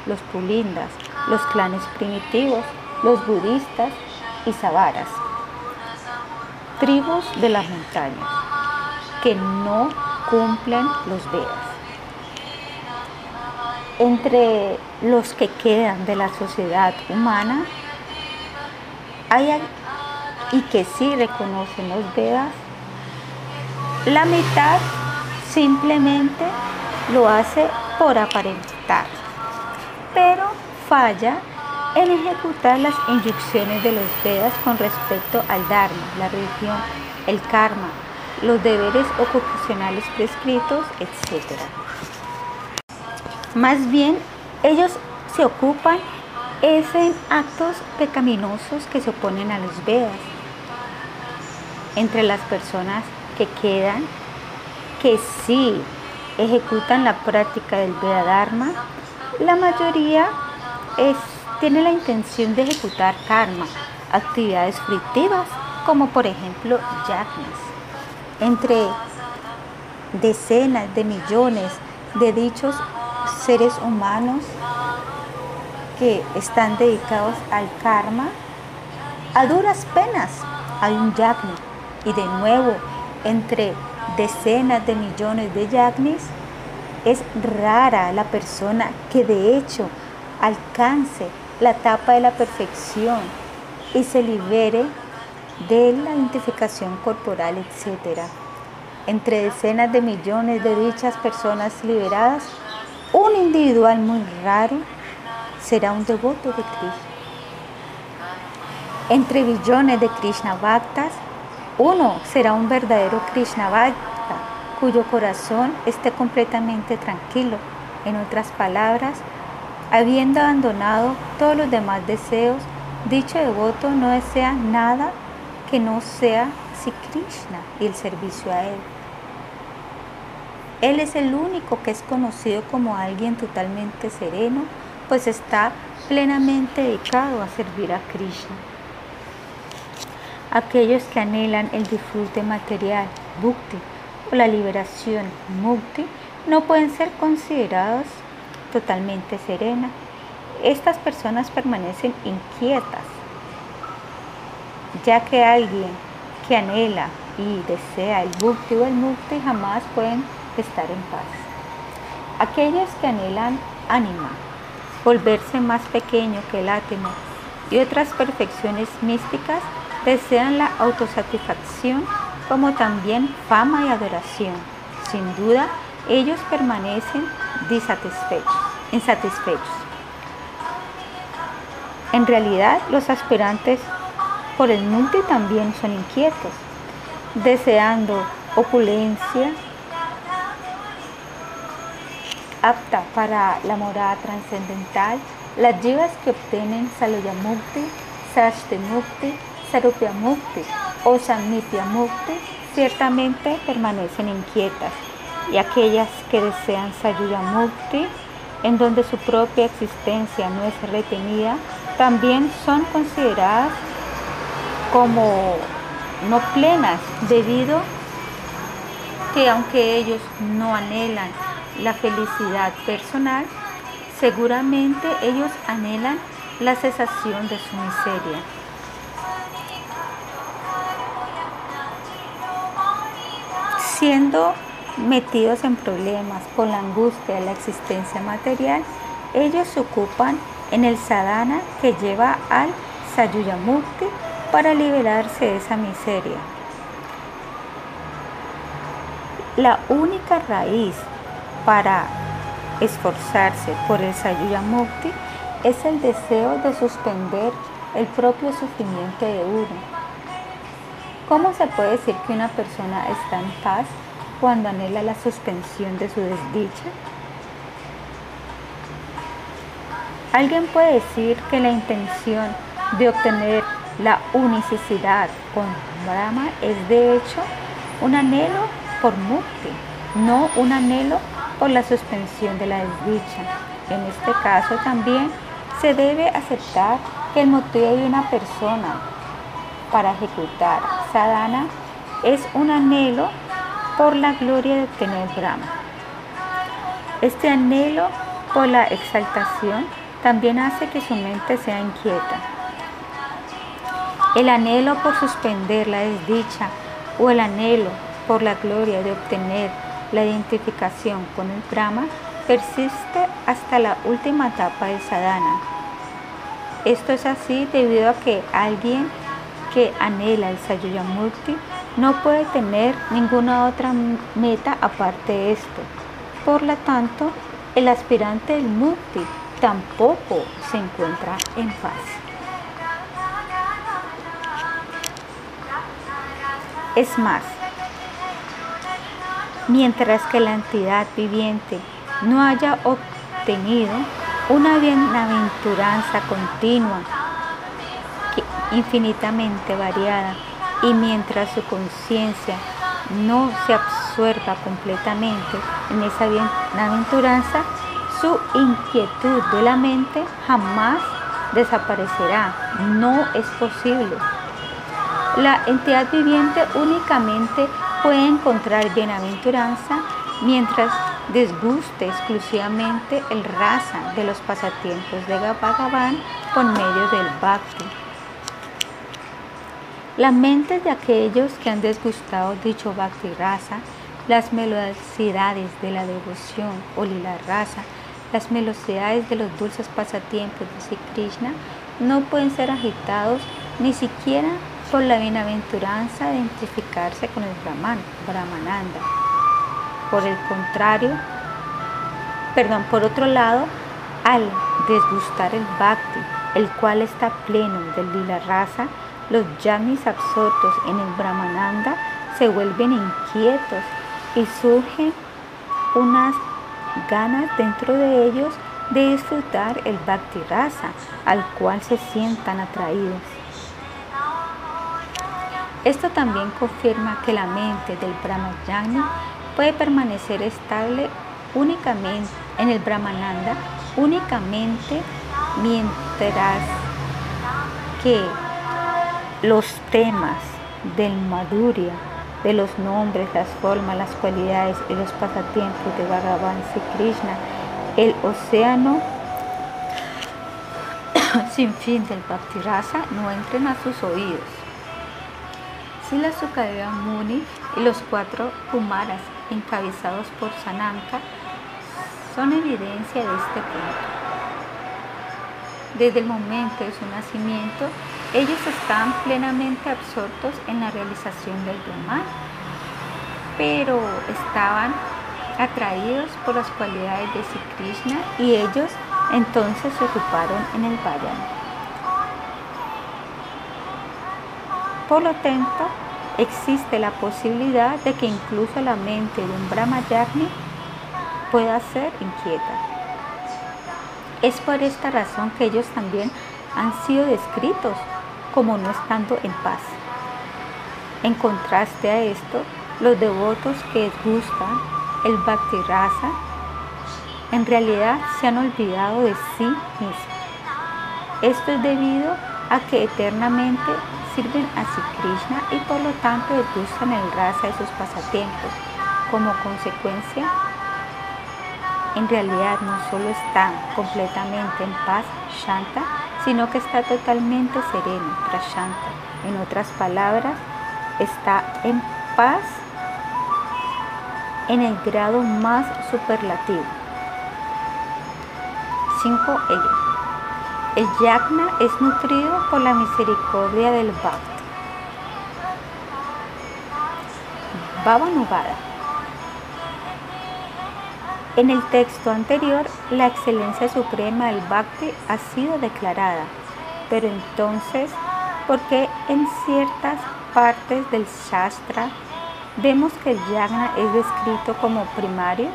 los pulindas, los clanes primitivos, los budistas y savaras, tribus de las montañas que no cumplen los Vedas. Entre los que quedan de la sociedad humana, y que sí reconocen los Vedas, la mitad simplemente lo hace por aparentar, pero falla en ejecutar las inyecciones de los Vedas con respecto al Dharma, la religión, el karma, los deberes ocupacionales prescritos, etc. Más bien, ellos se ocupan en actos pecaminosos que se oponen a los Vedas. Entre las personas que quedan, que sí ejecutan la práctica del Veda Dharma, la mayoría tiene la intención de ejecutar karma, actividades fructivas, como por ejemplo yajnas entre decenas de millones de dichos seres humanos que están dedicados al karma, a duras penas hay un yagni. Y de nuevo, entre decenas de millones de yagnis, es rara la persona que de hecho alcance la etapa de la perfección y se libere de la identificación corporal, etc. entre decenas de millones de dichas personas liberadas, un individual muy raro será un devoto de Krishna. Entre billones de Krishna Bhaktas, uno será un verdadero Krishna Bhakta cuyo corazón esté completamente tranquilo. En otras palabras, habiendo abandonado todos los demás deseos, dicho devoto no desea nada que no sea si Krishna y el servicio a Él. Él es el único que es conocido como alguien totalmente sereno, pues está plenamente dedicado a servir a Krishna. Aquellos que anhelan el disfrute material, bhakti, o la liberación, mukti, no pueden ser considerados totalmente serenas. Estas personas permanecen inquietas, ya que alguien que anhela y desea el bhakti o el mukti jamás pueden estar en paz. Aquellos que anhelan ánima, volverse más pequeño que el átomo y otras perfecciones místicas desean la autosatisfacción como también fama y adoración. Sin duda, ellos permanecen insatisfechos. En realidad, los aspirantes por el multi también son inquietos, deseando opulencia, apta para la morada trascendental, las yivas que obtienen Saluyamukti, Mukti, Sarupya Mukti o Samnitya Mukti ciertamente permanecen inquietas y aquellas que desean Sayuya Mukti, en donde su propia existencia no es retenida, también son consideradas como no plenas debido que aunque ellos no anhelan la felicidad personal, seguramente ellos anhelan la cesación de su miseria. Siendo metidos en problemas por la angustia de la existencia material, ellos se ocupan en el sadhana que lleva al Sayuyamukti para liberarse de esa miseria. La única raíz para esforzarse por el Sayuya Mukti es el deseo de suspender el propio sufrimiento de uno. ¿Cómo se puede decir que una persona está en paz cuando anhela la suspensión de su desdicha? Alguien puede decir que la intención de obtener la unicidad con Brahma es de hecho un anhelo por mukti, no un anhelo por la suspensión de la desdicha. En este caso también se debe aceptar que el motivo de una persona para ejecutar sadhana es un anhelo por la gloria de obtener Brahma. Este anhelo por la exaltación también hace que su mente sea inquieta. El anhelo por suspender la desdicha o el anhelo por la gloria de obtener la identificación con el Brahma persiste hasta la última etapa del sadhana. Esto es así debido a que alguien que anhela el Sayuyamurti no puede tener ninguna otra meta aparte de esto. Por lo tanto, el aspirante del Mukti tampoco se encuentra en paz. Es más, mientras que la entidad viviente no haya obtenido una bienaventuranza continua, infinitamente variada, y mientras su conciencia no se absorba completamente en esa bienaventuranza, su inquietud de la mente jamás desaparecerá. No es posible. La entidad viviente únicamente puede encontrar bienaventuranza mientras desguste exclusivamente el rasa de los pasatiempos de Bhagavan por medio del bhakti. Las mentes de aquellos que han desgustado dicho bhakti rasa, las melodicidades de la devoción o lila rasa, las melodicidades de los dulces pasatiempos de Sri Krishna, no pueden ser agitados ni siquiera por la bienaventuranza de identificarse con el Brahman, Brahmananda. Por el contrario, perdón, por otro lado, al desgustar el bhakti, el cual está pleno del lila raza, los yagnis absortos en el Brahmananda se vuelven inquietos y surgen unas ganas dentro de ellos de disfrutar el bhakti rasa al cual se sientan atraídos. Esto también confirma que la mente del Brahmayani puede permanecer estable únicamente en el Brahmananda únicamente mientras que los temas del Madhurya, de los nombres, las formas, las cualidades y los pasatiempos de Bhagavan Sri Krishna, el océano sin fin del Bhakti Rasa no entren a sus oídos. Sila Sukadeva Muni y los cuatro Kumaras encabezados por Sanamka son evidencia de este punto. Desde el momento de su nacimiento, ellos estaban plenamente absortos en la realización del Brahman, pero estaban atraídos por las cualidades de Sri Krishna y ellos entonces se ocuparon en el Vayan. Por lo tanto, existe la posibilidad de que incluso la mente de un Brahmayagni pueda ser inquieta. Es por esta razón que ellos también han sido descritos como no estando en paz. En contraste a esto, los devotos que gustan el Bhakti Rasa en realidad se han olvidado de sí mismos. Esto es debido a que eternamente sirven a Sri Krishna y por lo tanto gustan el rasa de sus pasatiempos. Como consecuencia, en realidad no solo está completamente en paz, Shanta, sino que está totalmente sereno, Prashanta. En otras palabras, está en paz en el grado más superlativo. 5. El yagna es nutrido por la misericordia del Bhakti. Bhavanugada en el texto anterior, la excelencia suprema del Bhakti ha sido declarada, pero entonces, ¿por qué en ciertas partes del Shastra vemos que el Yagna es descrito como primario?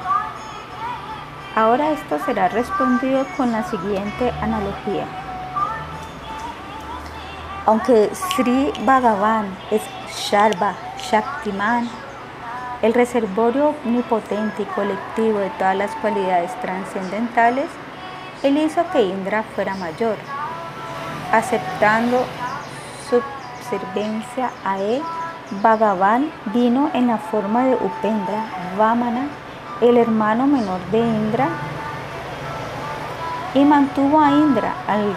Ahora esto será respondido con la siguiente analogía. Aunque Sri Bhagavan es Sharva Shaktiman, el reservorio omnipotente y colectivo de todas las cualidades trascendentales, él hizo que Indra fuera mayor, aceptando su servincia a él. Bhagavan vino en la forma de Upendra, Vamana, el hermano menor de Indra, y mantuvo a Indra, al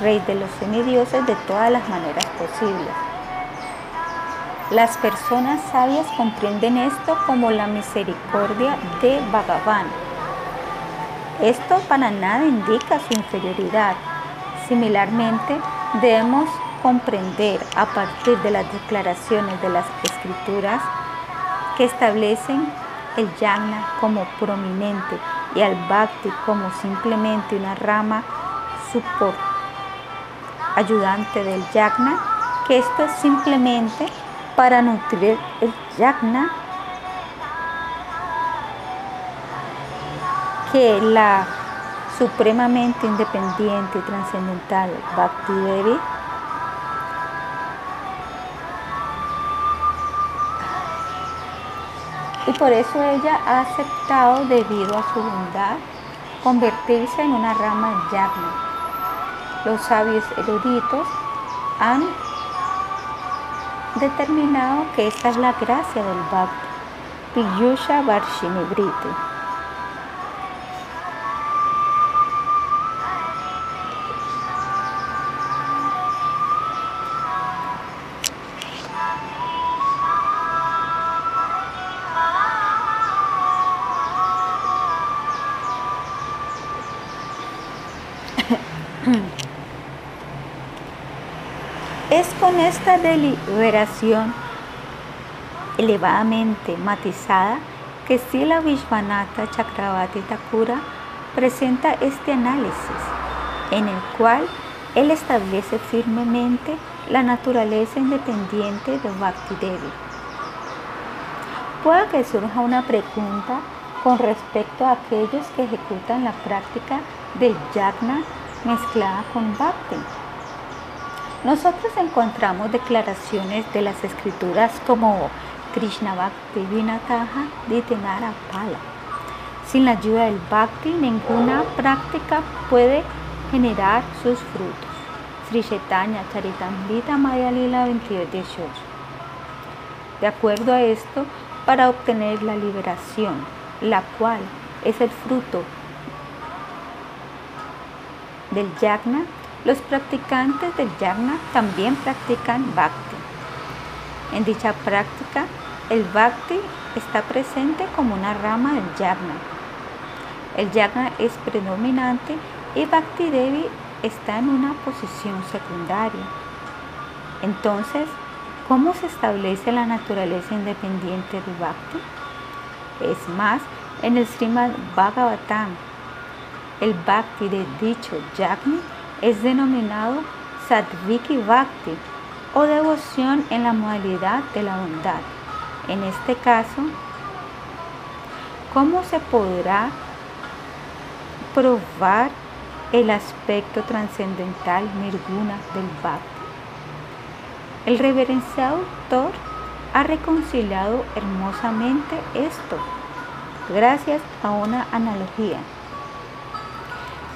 rey de los semidioses, de todas las maneras posibles. Las personas sabias comprenden esto como la misericordia de Bhagavan. Esto para nada indica su inferioridad. Similarmente, debemos comprender a partir de las declaraciones de las escrituras que establecen el yagna como prominente y al bhakti como simplemente una rama support ayudante del yagna, que esto es simplemente para nutrir el yagna que la supremamente independiente y trascendental Bhakti Devi y por eso ella ha aceptado debido a su bondad convertirse en una rama de yagna. Los sabios eruditos han determinado que esta es la gracia del Bhakti, Piyusha Varshini esta deliberación elevadamente matizada que Sila Vishwanatha Chakravarti Thakura presenta este análisis, en el cual él establece firmemente la naturaleza independiente de Bhakti Devi. Puede que surja una pregunta con respecto a aquellos que ejecutan la práctica del yagna mezclada con bhakti. Nosotros encontramos declaraciones de las escrituras como Krishna Bhakti Vinataha Ditenara Pala. Sin la ayuda del bhakti, ninguna práctica puede generar sus frutos. Sri Chaitanya Charitamrita Maya Lila 28. De acuerdo a esto, para obtener la liberación, la cual es el fruto del yagna, los practicantes del yagna también practican bhakti. En dicha práctica, el bhakti está presente como una rama del yagna. El yagna es predominante y bhakti devi está en una posición secundaria. Entonces, ¿cómo se establece la naturaleza independiente del bhakti? Es más, en el Srimad Bhagavatam, el bhakti de dicho yagni es denominado Sadviki Bhakti o devoción en la modalidad de la bondad. En este caso, ¿cómo se podrá probar el aspecto trascendental nirguna del Bhakti? El reverenciado autor ha reconciliado hermosamente esto gracias a una analogía.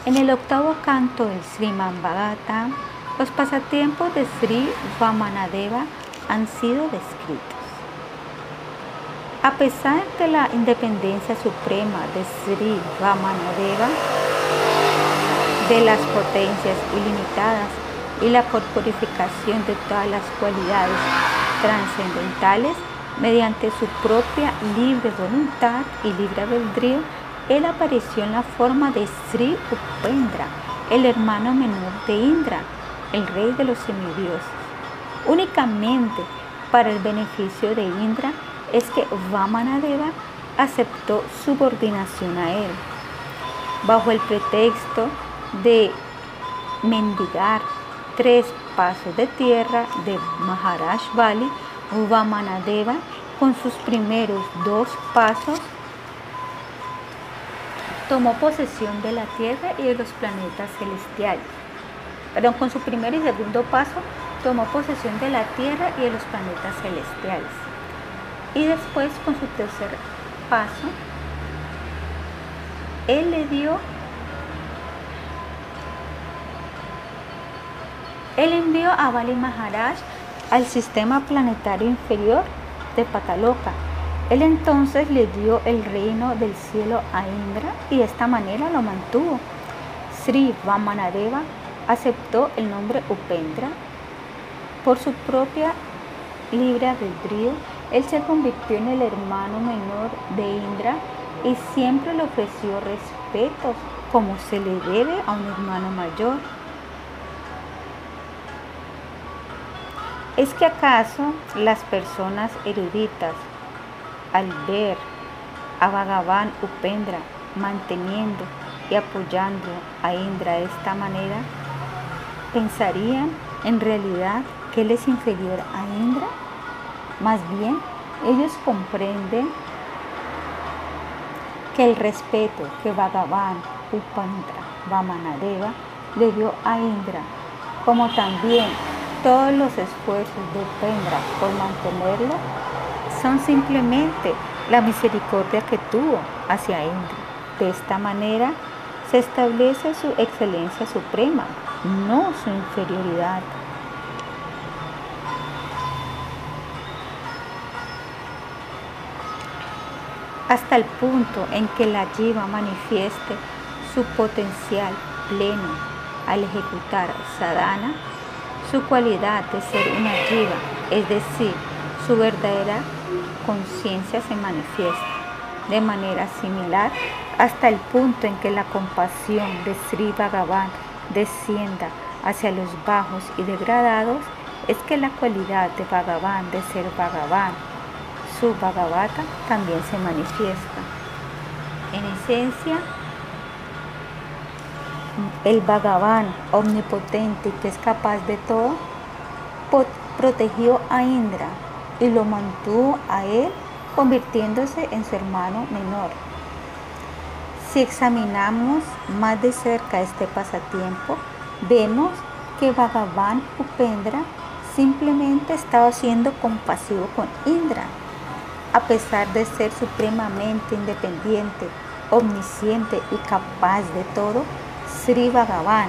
En el octavo canto del Sriman Bhagavatam, los pasatiempos de Sri Vamanadeva han sido descritos. A pesar de la independencia suprema de Sri Vamanadeva, de las potencias ilimitadas y la corporificación de todas las cualidades trascendentales, mediante su propia libre voluntad y libre albedrío, él apareció en la forma de Sri Upendra, el hermano menor de Indra, el rey de los semidioses. Únicamente para el beneficio de Indra es que Vamanadeva aceptó subordinación a él, bajo el pretexto de mendigar tres pasos de tierra de Maharaj Bali, Vamanadeva con sus primeros dos pasos tomó posesión de la Tierra y de los planetas celestiales. Perdón, con su primer y segundo paso tomó posesión de la Tierra y de los planetas celestiales. Y después, con su tercer paso, él le dio, él envió a Bali Maharaj al sistema planetario inferior de Pataloka. Él entonces le dio el reino del cielo a Indra y de esta manera lo mantuvo. Sri Vamanadeva aceptó el nombre Upendra por su propia libre albedrío. Él se convirtió en el hermano menor de Indra y siempre le ofreció respetos como se le debe a un hermano mayor. ¿Es que acaso las personas eruditas, al ver a Bhagavan Upendra manteniendo y apoyando a Indra de esta manera, pensarían en realidad que él es inferior a Indra? Más bien, ellos comprenden que el respeto que Bhagavan Upendra Vamanadeva le dio a Indra, como también todos los esfuerzos de Pendra por mantenerlo son simplemente la misericordia que tuvo hacia Indra. De esta manera se establece su excelencia suprema, no su inferioridad. Hasta el punto en que la jiva manifieste su potencial pleno al ejecutar sadhana, su cualidad de ser una jiva, es decir, su verdadera conciencia se manifiesta de manera similar hasta el punto en que la compasión de Sri Bhagavan descienda hacia los bajos y degradados, es que la cualidad de Bhagavan, de ser Bhagavan, su Bhagavata, también se manifiesta. En esencia, el Bhagavan omnipotente que es capaz de todo, protegió a Indra y lo mantuvo a él convirtiéndose en su hermano menor. Si examinamos más de cerca este pasatiempo, vemos que Bhagavan Upendra simplemente estaba siendo compasivo con Indra. A pesar de ser supremamente independiente, omnisciente y capaz de todo, Sri Bhagavan,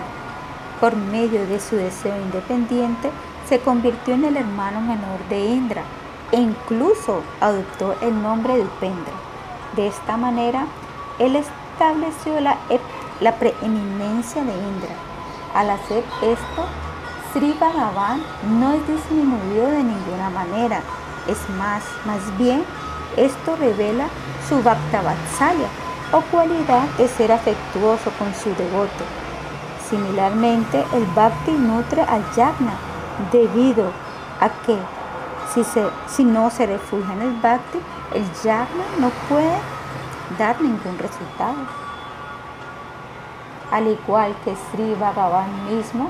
por medio de su deseo independiente, se convirtió en el hermano menor de Indra e incluso adoptó el nombre de Upendra. De esta manera, él estableció la, preeminencia de Indra. Al hacer esto, Sri Bhagavan no es disminuido de ninguna manera. Es más, más bien, esto revela su Bhakta Vatsalya o cualidad de ser afectuoso con su devoto. Similarmente, el Bhakti nutre al Yagna debido a que si, se, si no se refugia en el Bhakti, el Yagna no puede dar ningún resultado. Al igual que Sri Bhagavan mismo,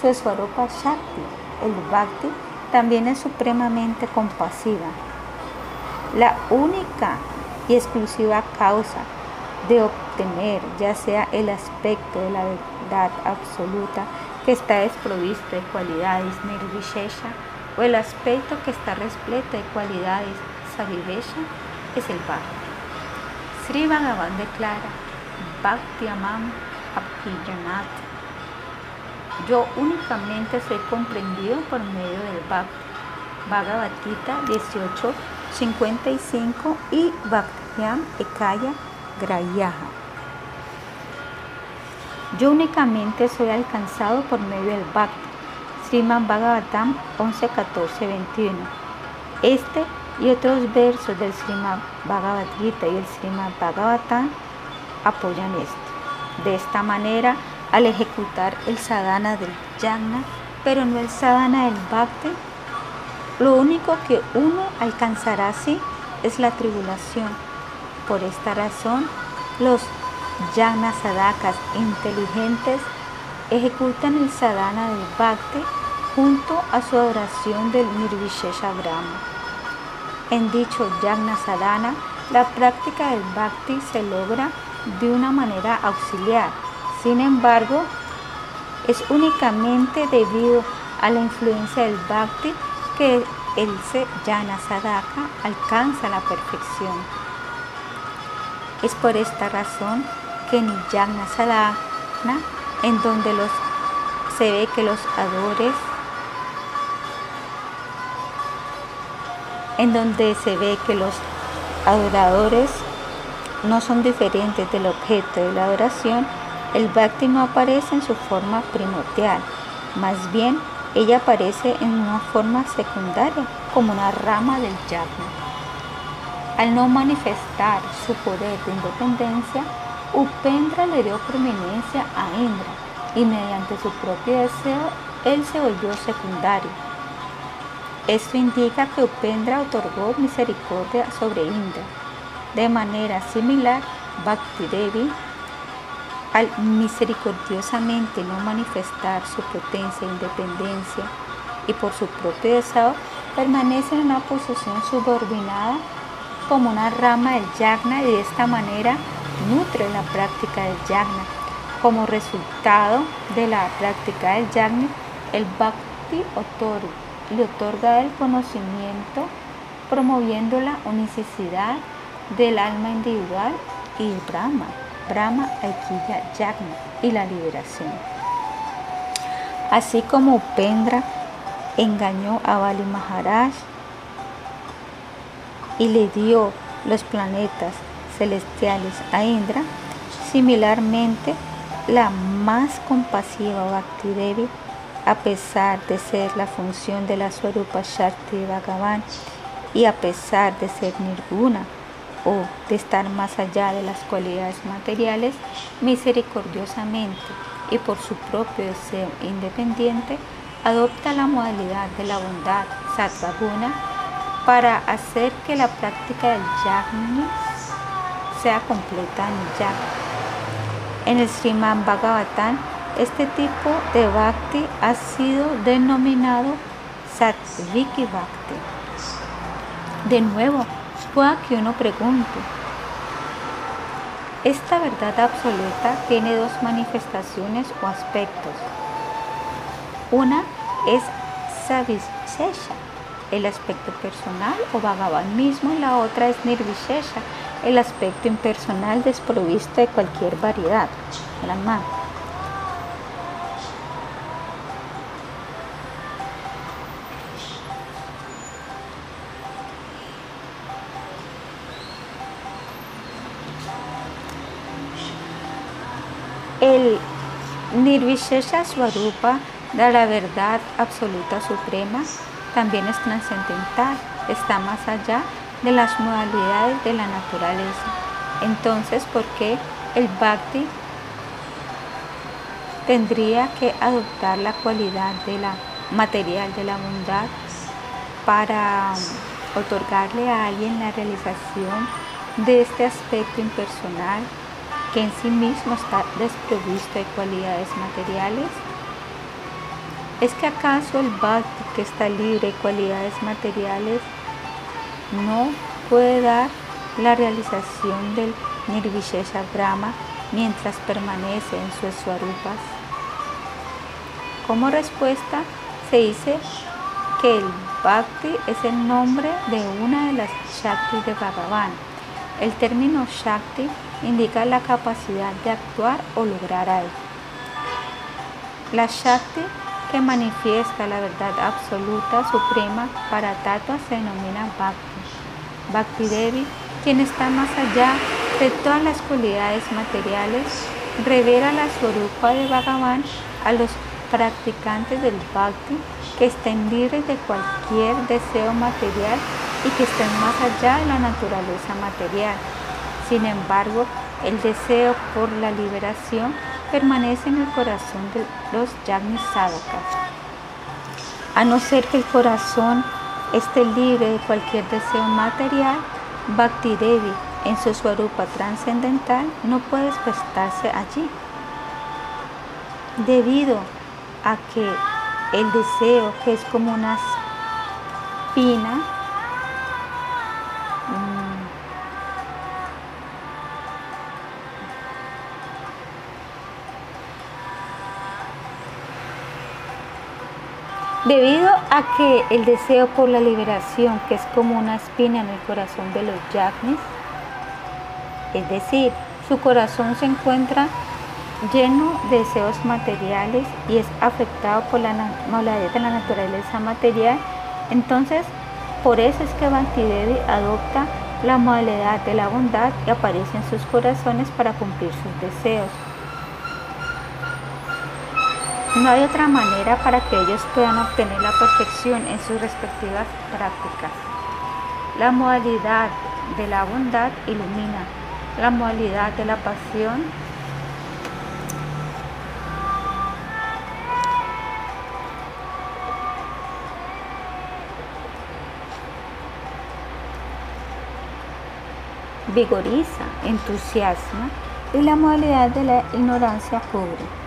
su Swarupa Shakti, el Bhakti, también es supremamente compasiva. La única y exclusiva causa de obtener ya sea el aspecto de la verdad absoluta que está desprovisto de cualidades nirvishesha o el aspecto que está repleto de cualidades savivesha es el Bhakti. Sri Bhagavan declara Bhakti Amam Abhijanat. Yo únicamente soy comprendido por medio del Bhakti. Bhagavad Gita 18.55 y Bhaktiam Ekaya Grayaha. Yo únicamente soy alcanzado por medio del Bhakti. Sriman Bhagavatam 11, 14, 21. Este y otros versos del Srimad Bhagavad Gita y el Srimad Bhagavatam apoyan esto. De esta manera, al ejecutar el sadhana del yagna, pero no el sadhana del bhakti, lo único que uno alcanzará así es la tribulación. Por esta razón, los yagna sadakas inteligentes ejecutan el sadhana del bhakti junto a su adoración del nirvishesha brahma. En dicho Yagna Sadhana, la práctica del Bhakti se logra de una manera auxiliar. Sin embargo, es únicamente debido a la influencia del Bhakti que el Jnana Sadhaka alcanza la perfección. Es por esta razón Jnana Sadhana, en donde los, se ve que los adores en donde se ve que los adoradores no son diferentes del objeto de la adoración, el bhakti no aparece en su forma primordial, más bien ella aparece en una forma secundaria, como una rama del yagna. Al no manifestar su poder de independencia, Upendra le dio prominencia a Indra y mediante su propio deseo él se volvió secundario esto indica que Upendra otorgó misericordia sobre Indra. De manera similar, Bhakti Devi, al misericordiosamente no manifestar su potencia e independencia y por su propio deseo, permanece en una posición subordinada como una rama del yagna y de esta manera nutre la práctica del yagna. Como resultado de la práctica del yagna, el bhakti otorga le otorga el conocimiento, promoviendo la unicidad del alma individual y Brahma, Brahma, Aikya, Yagna y la liberación. Así como Upendra engañó a Bali Maharaj y le dio los planetas celestiales a Indra, similarmente la más compasiva Bhakti Devi a pesar de ser la función de la Swarupa Shakti Bhagavan y a pesar de ser nirguna o de estar más allá de las cualidades materiales, misericordiosamente y por su propio deseo independiente, adopta la modalidad de la bondad Satvaguna para hacer que la práctica del yajna sea completa en yajna. En el Sriman Bhagavatam, este tipo de bhakti ha sido denominado Satviki Bhakti. De nuevo, pueda que uno pregunte, esta verdad absoluta tiene dos manifestaciones o aspectos. Una es Savishesha, el aspecto personal o Bhagavan mismo, y la otra es Nirvishesha, el aspecto impersonal desprovisto de cualquier variedad. El Nirvishesha Swarupa de la verdad absoluta suprema también es trascendental, está más allá de las modalidades de la naturaleza. Entonces, ¿por qué el bhakti tendría que adoptar la cualidad de la material de la bondad para otorgarle a alguien la realización de este aspecto impersonal que en sí mismo está desprovisto de cualidades materiales? ¿Es que acaso el bhakti que está libre de cualidades materiales no puede dar la realización del Nirvishesha Brahma mientras permanece en sus swarupas? Como respuesta, se dice que el Bhakti es el nombre de una de las Shakti de Bhagavan. El término Shakti indica la capacidad de actuar o lograr algo. La Shakti que manifiesta la verdad absoluta suprema para Tatua se denomina Bhakti. Bhakti Devi, quien está más allá de todas las cualidades materiales, revela la Swarupa de Bhagavan a los practicantes del Bhakti que estén libres de cualquier deseo material y que estén más allá de la naturaleza material. Sin embargo, el deseo por la liberación permanece en el corazón de los Yagnis A no ser que el corazón esté libre de cualquier deseo material, Bhakti Devi en su swarupa trascendental no puede despertarse allí. Debido a que el deseo, que es como una espina, a que el deseo por la liberación, que es como una espina en el corazón de los yagnis, es decir, su corazón se encuentra lleno de deseos materiales y es afectado por la modalidad de la naturaleza material, entonces por eso es que Bhaktidevi adopta la modalidad de la bondad y aparece en sus corazones para cumplir sus deseos. No hay otra manera para que ellos puedan obtener la perfección en sus respectivas prácticas. La modalidad de la bondad ilumina, la modalidad de la pasión vigoriza, entusiasma y la modalidad de la ignorancia cubre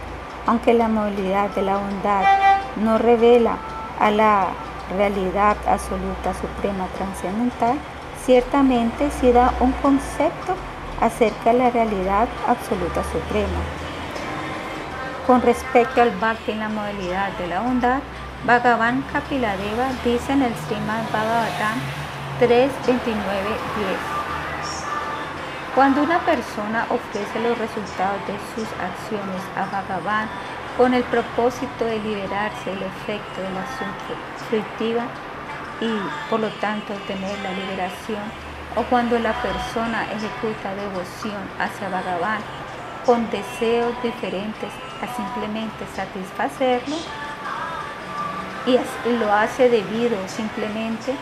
aunque la movilidad de la bondad no revela a la realidad absoluta, suprema, trascendental, ciertamente sí da un concepto acerca de la realidad absoluta suprema. Con respecto al Bhakti en la modalidad de la bondad, Bhagavan Kapiladeva dice en el Srimad Bhagavatam 3.29.10 cuando una persona ofrece los resultados de sus acciones a Bhagavan con el propósito de liberarse del efecto de la acción y por lo tanto obtener la liberación, o cuando la persona ejecuta devoción hacia Bhagavan con deseos diferentes a simplemente satisfacerlo, y lo hace debido simplemente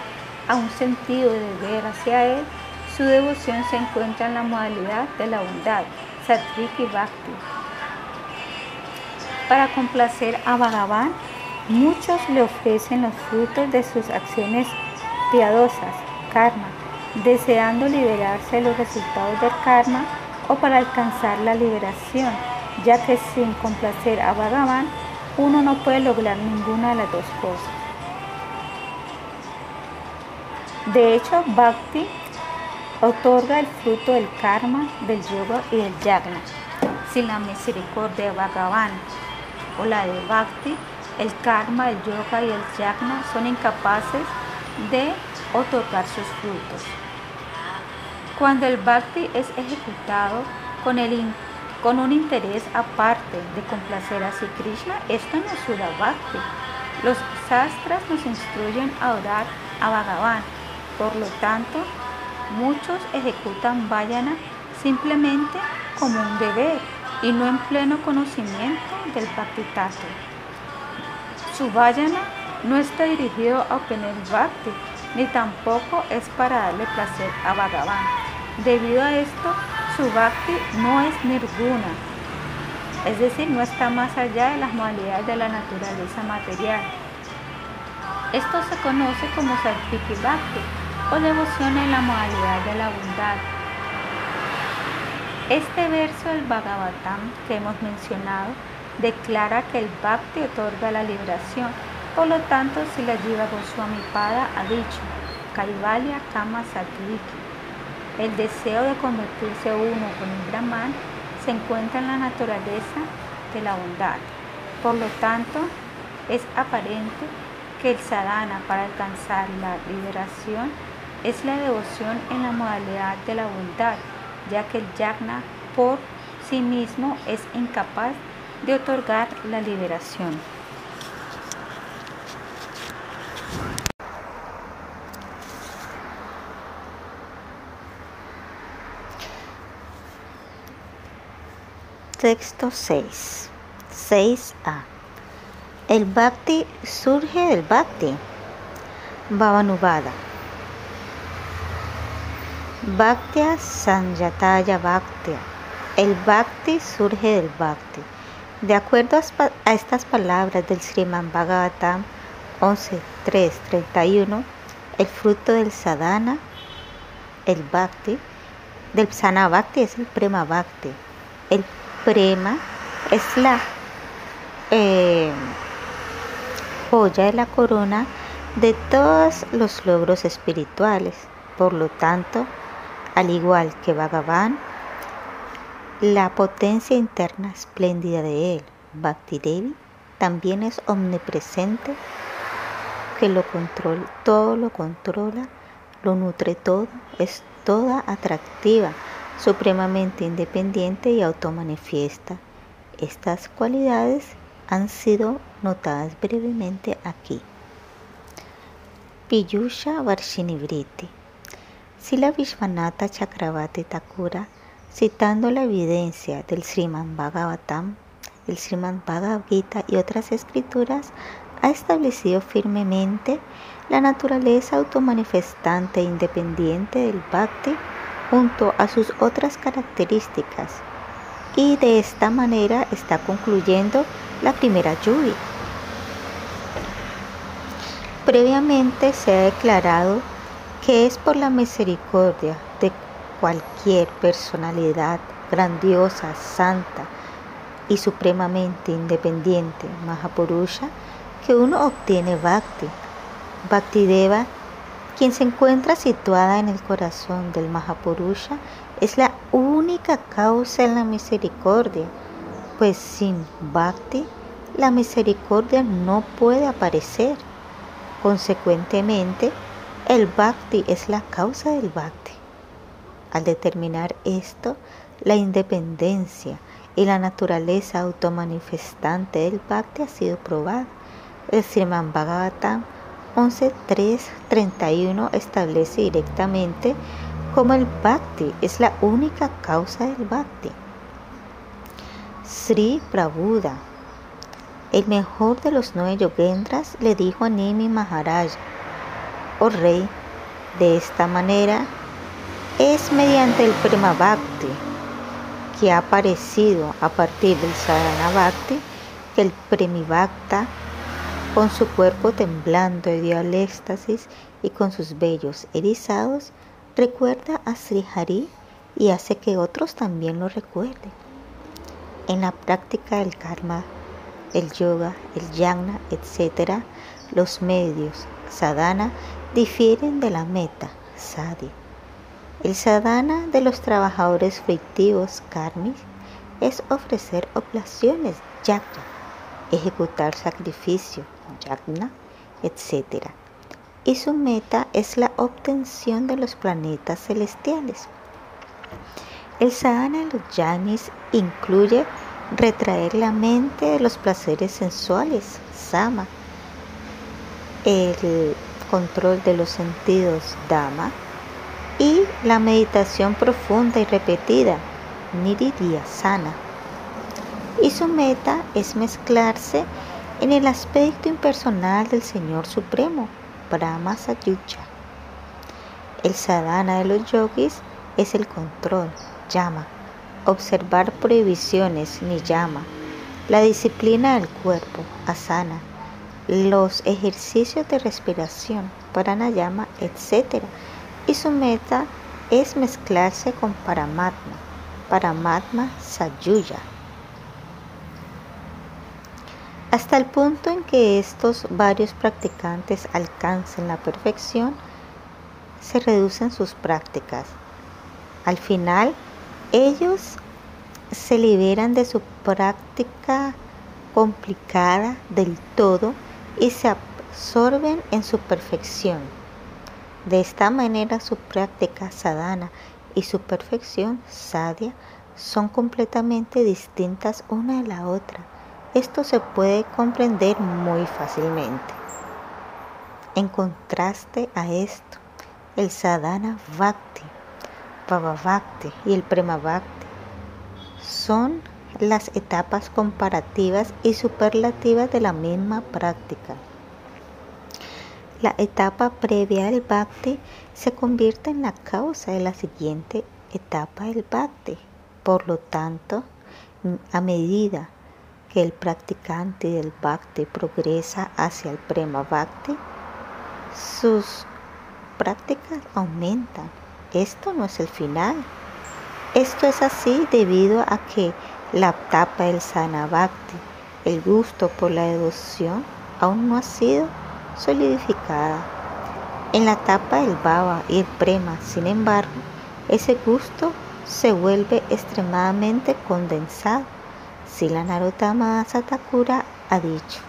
a un sentido de deber hacia él, su devoción se encuentra en la modalidad de la bondad, Satviki Bhakti. Para complacer a Bhagavan, Muchos le ofrecen los frutos de sus acciones piadosas, karma, deseando liberarse de los resultados del karma o para alcanzar la liberación, ya que sin complacer a Bhagavan uno no puede lograr ninguna de las dos cosas. De hecho, Bhakti otorga el fruto del karma, del yoga y del yagna. Sin la misericordia de Bhagavan o la de Bhakti, el karma, el yoga y el yagna son incapaces de otorgar sus frutos. Cuando el bhakti es ejecutado con, un interés aparte de complacer a Sri Krishna, esto no es Sura Bhakti. Los sastras nos instruyen a orar a Bhagavan. Por lo tanto, muchos ejecutan Vayana simplemente como un deber y no en pleno conocimiento del Bhakti Tato. Su Vayana no está dirigido a obtener Bhakti, ni tampoco es para darle placer a Bhagavan. Debido a esto, su bhakti no es nirguna, es decir, no está más allá de las modalidades de la naturaleza material. Esto se conoce como Sarpiki Bhakti o devoción en la modalidad de la bondad. Este verso del Bhagavatam que hemos mencionado declara que el Bhakti otorga la liberación. Por lo tanto, si la Jiva Goswami Pada ha dicho, Kaivalya Kama Satviki, el deseo de convertirse uno con un Brahman se encuentra en la naturaleza de la bondad. Por lo tanto, es aparente que el sadhana para alcanzar la liberación es la devoción en la modalidad de la bondad, ya que el yagna por sí mismo es incapaz de otorgar la liberación. Texto 6. 6a. El Bhakti surge del Bhakti. Bhavanubhada. Bhaktya Sanjataya Bhaktya. El Bhakti surge del Bhakti. De acuerdo a estas palabras del Sriman Bhagavatam 11.3.31, el fruto del sadhana, el Bhakti, del sana Bhakti es el Prema Bhakti. El Prema es la eh, joya de la corona de todos los logros espirituales. Por lo tanto, al igual que Bhagavan, la potencia interna espléndida de él, Bhakti Devi, también es omnipresente, que lo controla, todo lo controla, lo nutre todo, es toda atractiva supremamente independiente y automanifiesta. Estas cualidades han sido notadas brevemente aquí. Piyusha Varshinivriti. Sila Vishwanatha Chakravati Thakura, citando la evidencia del Sriman Bhagavatam, el Sriman Bhagavad Gita y otras escrituras, ha establecido firmemente la naturaleza automanifestante e independiente del Bhakti junto a sus otras características y de esta manera está concluyendo la primera lluvia. Previamente se ha declarado que es por la misericordia de cualquier personalidad grandiosa, santa y supremamente independiente, Mahapurusha, que uno obtiene Bhakti. Bhakti Deva quien se encuentra situada en el corazón del Mahapurusha, es la única causa en la misericordia, pues sin Bhakti la misericordia no puede aparecer. Consecuentemente, el Bhakti es la causa del Bhakti. Al determinar esto, la independencia y la naturaleza automanifestante del Bhakti ha sido probada. El Sriman Bhagavatam 11.3.31 establece directamente como el Bhakti es la única causa del Bhakti. Sri Prabhuda, el mejor de los nueve yogendras, le dijo a Nimi Maharaj, oh rey, de esta manera es mediante el Prema Bhakti que ha aparecido a partir del Sadhana Bhakti que el Premi Bhakta con su cuerpo temblando de al éxtasis y con sus vellos erizados, recuerda a Sri Hari y hace que otros también lo recuerden. En la práctica del karma, el yoga, el yagna, etc., los medios sadhana difieren de la meta, sadhi. El sadhana de los trabajadores frictivos karmis es ofrecer oblaciones, yajna, ejecutar sacrificio, yagna, etc. Y su meta es la obtención de los planetas celestiales. El sadhana de los yagnis incluye retraer la mente de los placeres sensuales, sama, el control de los sentidos, dama, y la meditación profunda y repetida, sana. Y su meta es mezclarse en el aspecto impersonal del Señor Supremo, Brahma Sayucha. El sadhana de los yogis es el control, llama, observar prohibiciones, ni llama, la disciplina del cuerpo, asana, los ejercicios de respiración, pranayama, etc. Y su meta es mezclarse con Paramatma, Paramatma Sayuya. Hasta el punto en que estos varios practicantes alcancen la perfección, se reducen sus prácticas. Al final, ellos se liberan de su práctica complicada del todo y se absorben en su perfección. De esta manera su práctica sadhana y su perfección sadhya son completamente distintas una de la otra. Esto se puede comprender muy fácilmente. En contraste a esto, el sadhana bhakti, bhava bhakti y el prema bhakti son las etapas comparativas y superlativas de la misma práctica. La etapa previa del bhakti se convierte en la causa de la siguiente etapa del bhakti. Por lo tanto, a medida que el practicante del bhakti progresa hacia el prema bhakti, sus prácticas aumentan. Esto no es el final. Esto es así debido a que la etapa del Sanabhakti, el gusto por la devoción, aún no ha sido solidificada. En la etapa del Baba y el Prema, sin embargo, ese gusto se vuelve extremadamente condensado. Si la Narottama Satakura ha dicho.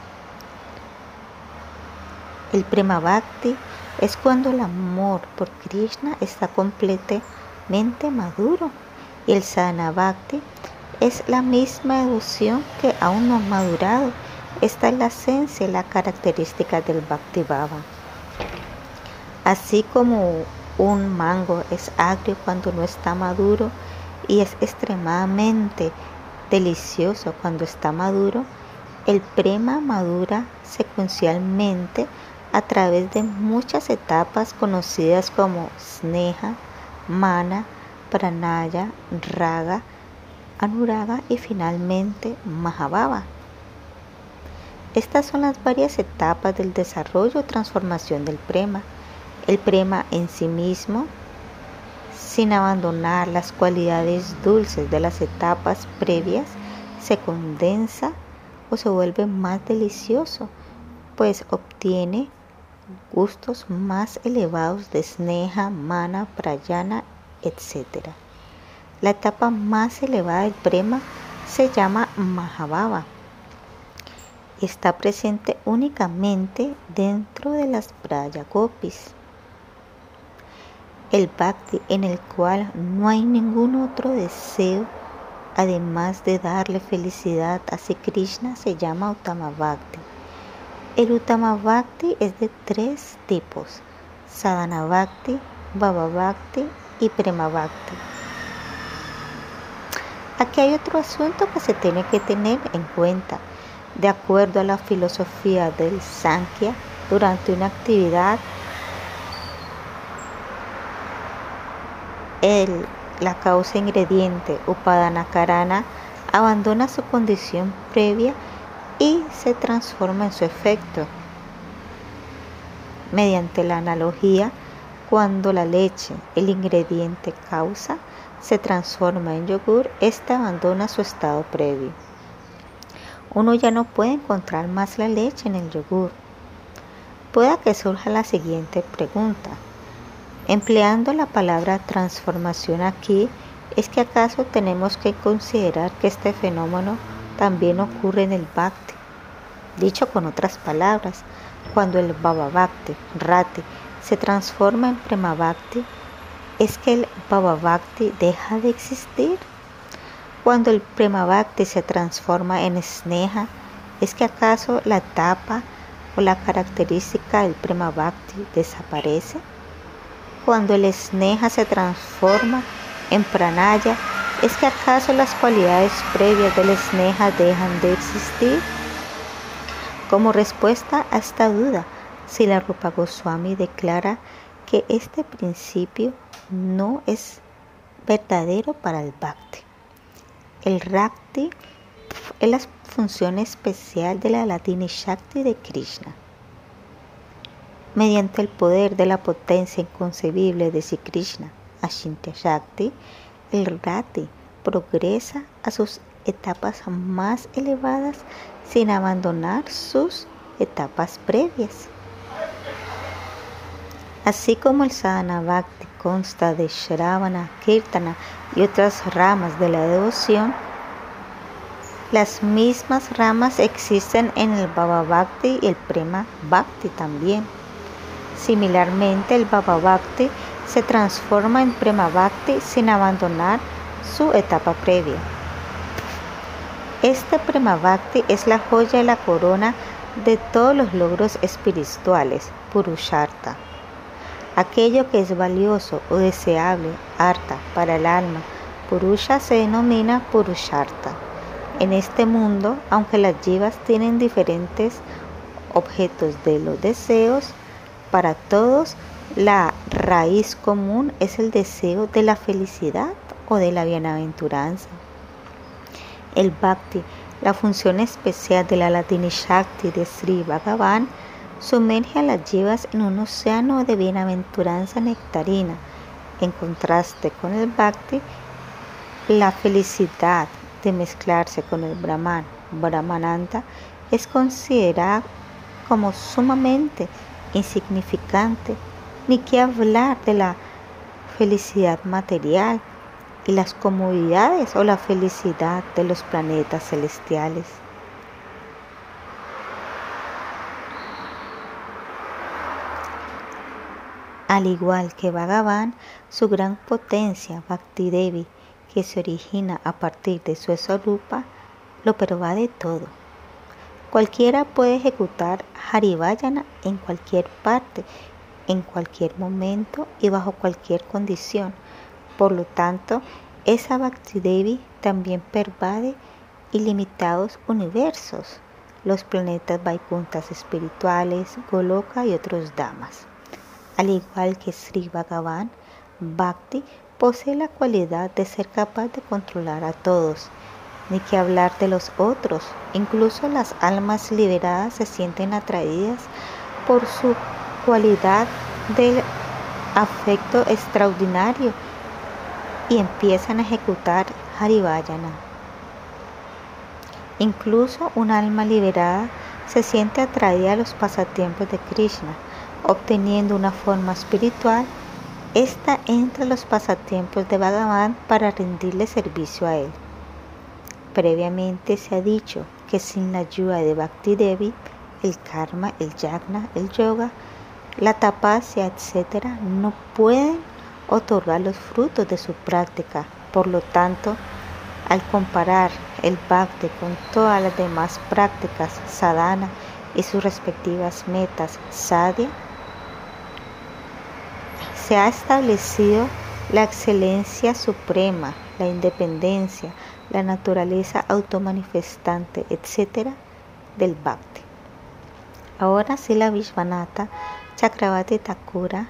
El Prema Bhakti es cuando el amor por Krishna está completamente maduro y el Sanabhakti es la misma devoción que aún no ha madurado. Esta es la esencia y la característica del Bhakti Baba. Así como un mango es agrio cuando no está maduro y es extremadamente delicioso cuando está maduro, el prema madura secuencialmente a través de muchas etapas conocidas como sneha, mana, pranaya, raga, Anuraga y finalmente Mahabhava. Estas son las varias etapas del desarrollo o transformación del prema. El prema en sí mismo, sin abandonar las cualidades dulces de las etapas previas, se condensa o se vuelve más delicioso, pues obtiene gustos más elevados de sneha, mana, prayana, etc. La etapa más elevada del prema se llama Mahabhava. Está presente únicamente dentro de las Praya Gopis. El Bhakti en el cual no hay ningún otro deseo además de darle felicidad a Sri Krishna se llama Uttama Bhakti. El Uttama Bhakti es de tres tipos: Sadhana Bhakti, Baba Bhakti y Prema Bhakti. Aquí hay otro asunto que se tiene que tener en cuenta. De acuerdo a la filosofía del Sankhya, durante una actividad, el, la causa ingrediente Upadana Karana abandona su condición previa y se transforma en su efecto. Mediante la analogía, cuando la leche, el ingrediente causa, se transforma en yogur, ésta abandona su estado previo. Uno ya no puede encontrar más la leche en el yogur. Pueda que surja la siguiente pregunta. Empleando la palabra transformación aquí, ¿es que acaso tenemos que considerar que este fenómeno también ocurre en el bhakti? Dicho con otras palabras, cuando el baba bhakti, rati, se transforma en prema bhakti, ¿es que el baba bhakti deja de existir? Cuando el prema bhakti se transforma en sneha, ¿es que acaso la etapa o la característica del prema bhakti desaparece? Cuando el sneha se transforma en pranaya, ¿es que acaso las cualidades previas del sneha dejan de existir? Como respuesta a esta duda, si la Rupa Goswami declara que este principio no es verdadero para el bhakti. El Rakti es la función especial de la Latini Shakti de Krishna. Mediante el poder de la potencia inconcebible de Sri Krishna, Ashintya Shakti, el Rati progresa a sus etapas más elevadas sin abandonar sus etapas previas. Así como el sadhana bhakti consta de shravana, kirtana y otras ramas de la devoción, las mismas ramas existen en el bhava bhakti y el prema bhakti también. Similarmente, el bhava bhakti se transforma en prema bhakti sin abandonar su etapa previa. Este Prema Bhakti es la joya de la corona de todos los logros espirituales, Purushartha. Aquello que es valioso o deseable, harta para el alma, Purusha se denomina Purushartha. En este mundo, aunque las jivas tienen diferentes objetos de los deseos, para todos la raíz común es el deseo de la felicidad o de la bienaventuranza. El Bhakti, la función especial de la Latini Shakti de Sri Bhagavan, sumerge a las jivas en un océano de bienaventuranza nectarina. En contraste con el Bhakti, la felicidad de mezclarse con el Brahman, Brahmananda, es considerada como sumamente insignificante, ni que hablar de la felicidad material y las comodidades o la felicidad de los planetas celestiales. Al igual que Bhagavan, su gran potencia, Bhakti Devi, que se origina a partir de su esorupa, lo pervade todo. Cualquiera puede ejecutar Harivayana en cualquier parte, en cualquier momento y bajo cualquier condición por lo tanto, esa Bhakti Devi también pervade ilimitados universos, los planetas Vaikuntas espirituales, Goloka y otros damas. Al igual que Sri Bhagavan, Bhakti posee la cualidad de ser capaz de controlar a todos, ni que hablar de los otros. Incluso las almas liberadas se sienten atraídas por su cualidad del afecto extraordinario y empiezan a ejecutar Harivayana. Incluso un alma liberada se siente atraída a los pasatiempos de Krishna, obteniendo una forma espiritual. Esta entra a los pasatiempos de Bhagavan para rendirle servicio a él. Previamente se ha dicho que sin la ayuda de Bhakti Devi, el karma, el yagna, el yoga, la tapasya, etc., no pueden otorgar los frutos de su práctica. Por lo tanto, al comparar el Bhakti con todas las demás prácticas sadhana y sus respectivas metas sadhya, se ha establecido la excelencia suprema, la independencia, la naturaleza automanifestante, etc. del Bhakti. Ahora sí la Vishvanatha Chakravati Thakura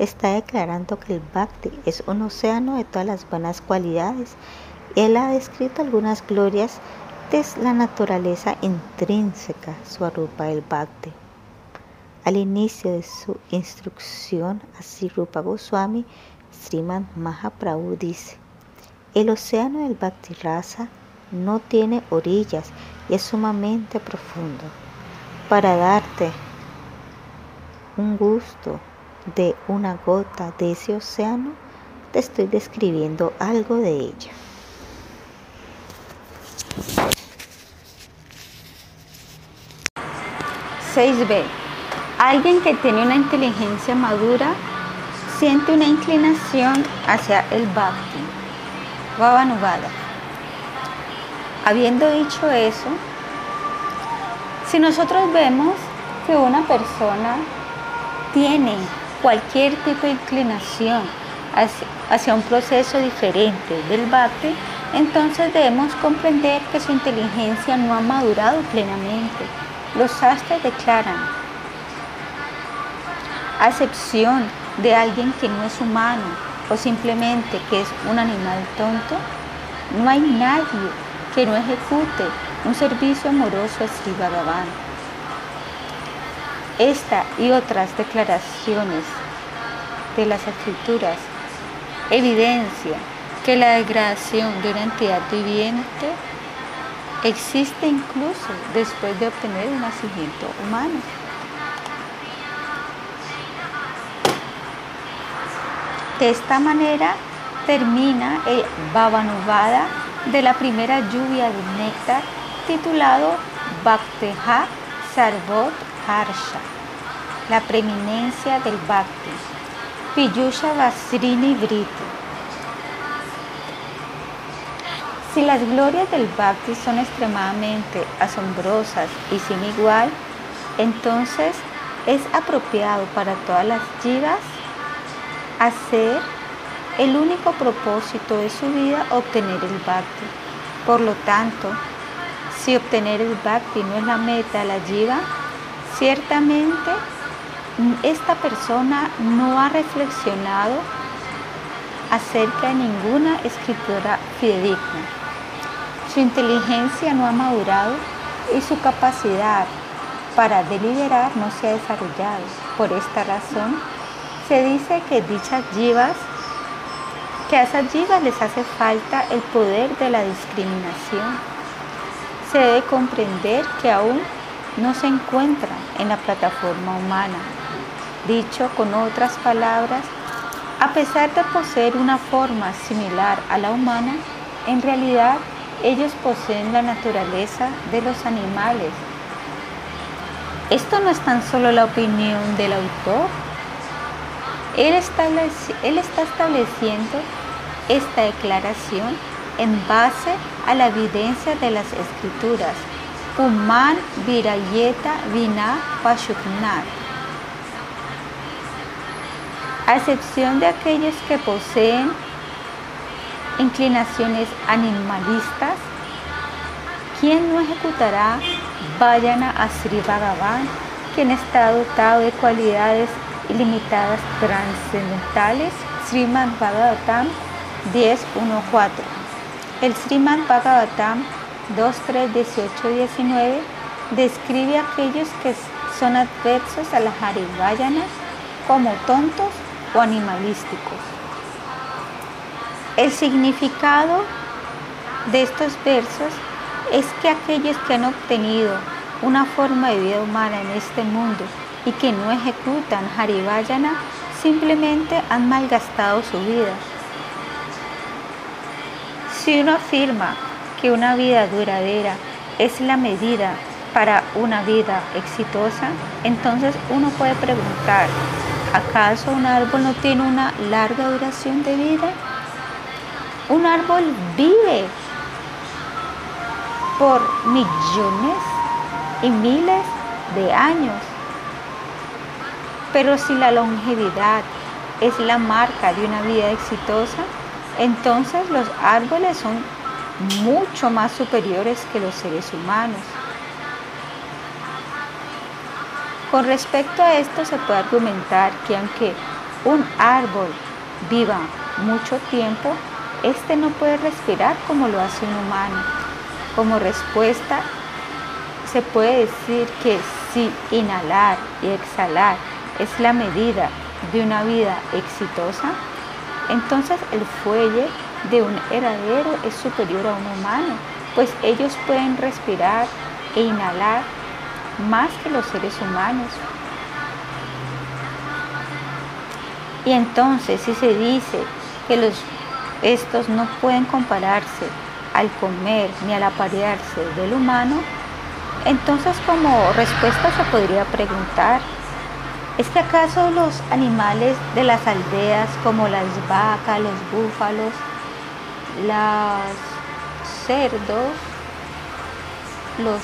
está declarando que el Bhakti es un océano de todas las buenas cualidades. Él ha descrito algunas glorias es la naturaleza intrínseca, Swarupa del Bhakti. Al inicio de su instrucción a Rupa Goswami, Sriman Mahaprabhu dice, el océano del Bhakti Rasa no tiene orillas y es sumamente profundo. Para darte un gusto de una gota de ese océano, te estoy describiendo algo de ella. 6b. Alguien que tiene una inteligencia madura siente una inclinación hacia el bhakti. Vavanugada. Habiendo dicho eso, si nosotros vemos que una persona tiene cualquier tipo de inclinación hacia, un proceso diferente del bhakti, entonces debemos comprender que su inteligencia no ha madurado plenamente. Los sastres declaran, a excepción de alguien que no es humano o simplemente que es un animal tonto, no hay nadie que no ejecute un servicio amoroso a Sri Bhagavan. Esta y otras declaraciones de las escrituras evidencia que la degradación de una entidad viviente existe incluso después de obtener un nacimiento humano. De esta manera termina el Bhavanuvada de la primera lluvia de néctar titulado Bhakteha Sarvot Harsha, la preeminencia del Bhakti, Piyusha Vasrini Briti. Si las glorias del Bhakti son extremadamente asombrosas y sin igual, entonces es apropiado para todas las jivas hacer el único propósito de su vida obtener el Bhakti. Por lo tanto, si obtener el Bhakti no es la meta la jiva, ciertamente esta persona no ha reflexionado acerca de ninguna escritura fidedigna su inteligencia no ha madurado y su capacidad para deliberar no se ha desarrollado. Por esta razón, se dice que dichas yivas, que a esas yivas les hace falta el poder de la discriminación. Se debe comprender que aún no se encuentran en la plataforma humana. Dicho con otras palabras, a pesar de poseer una forma similar a la humana, en realidad ellos poseen la naturaleza de los animales. Esto no es tan solo la opinión del autor. Él, está estableciendo esta declaración en base a la evidencia de las escrituras. Puman Virayeta Vina Pashuknat. A excepción de aquellos que poseen inclinaciones animalistas, ¿quién no ejecutará Vayana a Sri quien está dotado de cualidades ilimitadas trascendentales? Srimad Bhagavatam 10.1.4 El Srimad Bhagavatam 2.3.18.19 19 describe a aquellos que son adversos a la Harivayana como tontos o animalísticos. El significado de estos versos es que aquellos que han obtenido una forma de vida humana en este mundo y que no ejecutan Harivayana simplemente han malgastado su vida. Si uno afirma que una vida duradera es la medida para una vida exitosa, entonces uno puede preguntar, ¿acaso un árbol no tiene una larga duración de vida? Un árbol vive por millones y miles de años. Pero si la longevidad es la marca de una vida exitosa, entonces los árboles son mucho más superiores que los seres humanos. Con respecto a esto se puede argumentar que aunque un árbol viva mucho tiempo, este no puede respirar como lo hace un humano. Como respuesta, se puede decir que si inhalar y exhalar es la medida de una vida exitosa, entonces el fuelle de un heredero es superior a un humano, pues ellos pueden respirar e inhalar más que los seres humanos. Y entonces si se dice que los, estos no pueden compararse al comer ni al aparearse del humano, entonces como respuesta se podría preguntar, ¿es que acaso los animales de las aldeas como las vacas, los búfalos, los cerdos, los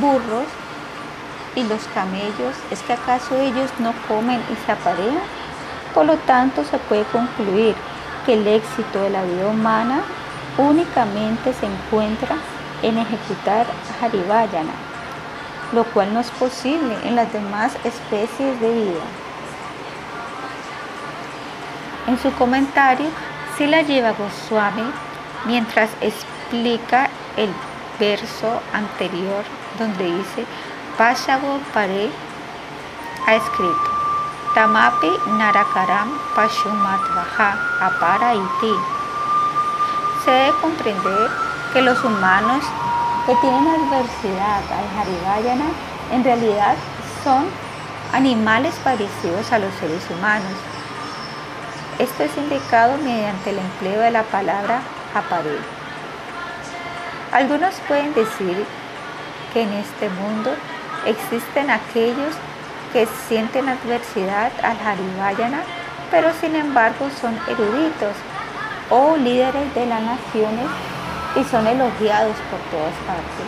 burros y los camellos, ¿es que acaso ellos no comen y se aparean? Por lo tanto, se puede concluir que el éxito de la vida humana únicamente se encuentra en ejecutar Harivayana, lo cual no es posible en las demás especies de vida. En su comentario, Sila lleva Goswami, mientras explica el verso anterior donde dice, Pashavo Pare ha escrito, Tamapi Narakaram Pashumatvaha Apara Iti. Se debe comprender que los humanos que tienen adversidad al Harivayana en realidad son animales parecidos a los seres humanos. Esto es indicado mediante el empleo de la palabra apare. Algunos pueden decir que en este mundo existen aquellos que sienten adversidad al Harivayana, pero sin embargo son eruditos o líderes de las naciones y son elogiados por todas partes.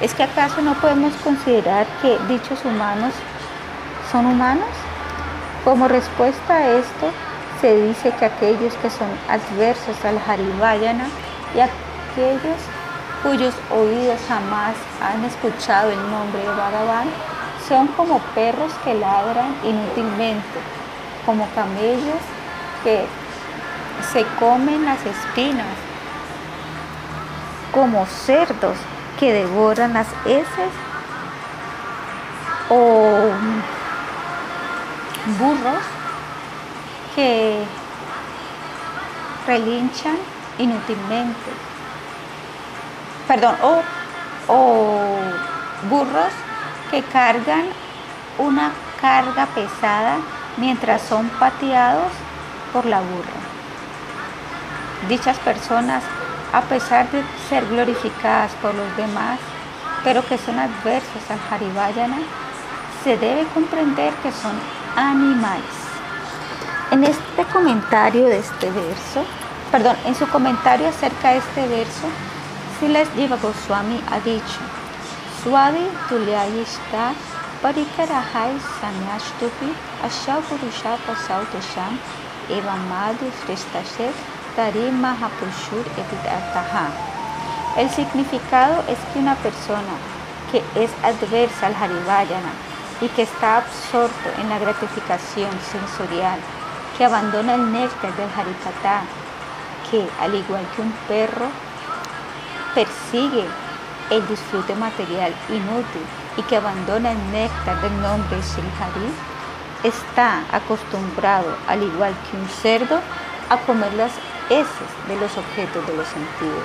¿Es que acaso no podemos considerar que dichos humanos son humanos? Como respuesta a esto, se dice que aquellos que son adversos al Harivayana y aquellos cuyos oídos jamás han escuchado el nombre de Bhagavan son como perros que ladran inútilmente, como camellos que se comen las espinas, como cerdos que devoran las heces o burros que relinchan inútilmente. Perdón, o, o burros que cargan una carga pesada mientras son pateados por la burra. Dichas personas, a pesar de ser glorificadas por los demás, pero que son adversos al Harivayana, se debe comprender que son animales. En este comentario de este verso, perdón, en su comentario acerca de este verso, Silas Jiva Goswami ha dicho, Swadi Tulyayishta Parikarahai Sanyashtupi Ashau Purusha Pasau Tesham Evamadu Evitartaha. El significado es que una persona que es adversa al Harivayana y que está absorto en la gratificación sensorial, que abandona el néctar del Harikata, que al igual que un perro persigue el disfrute material inútil y que abandona el néctar del nombre Sri está acostumbrado, al igual que un cerdo, a comer las heces de los objetos de los sentidos.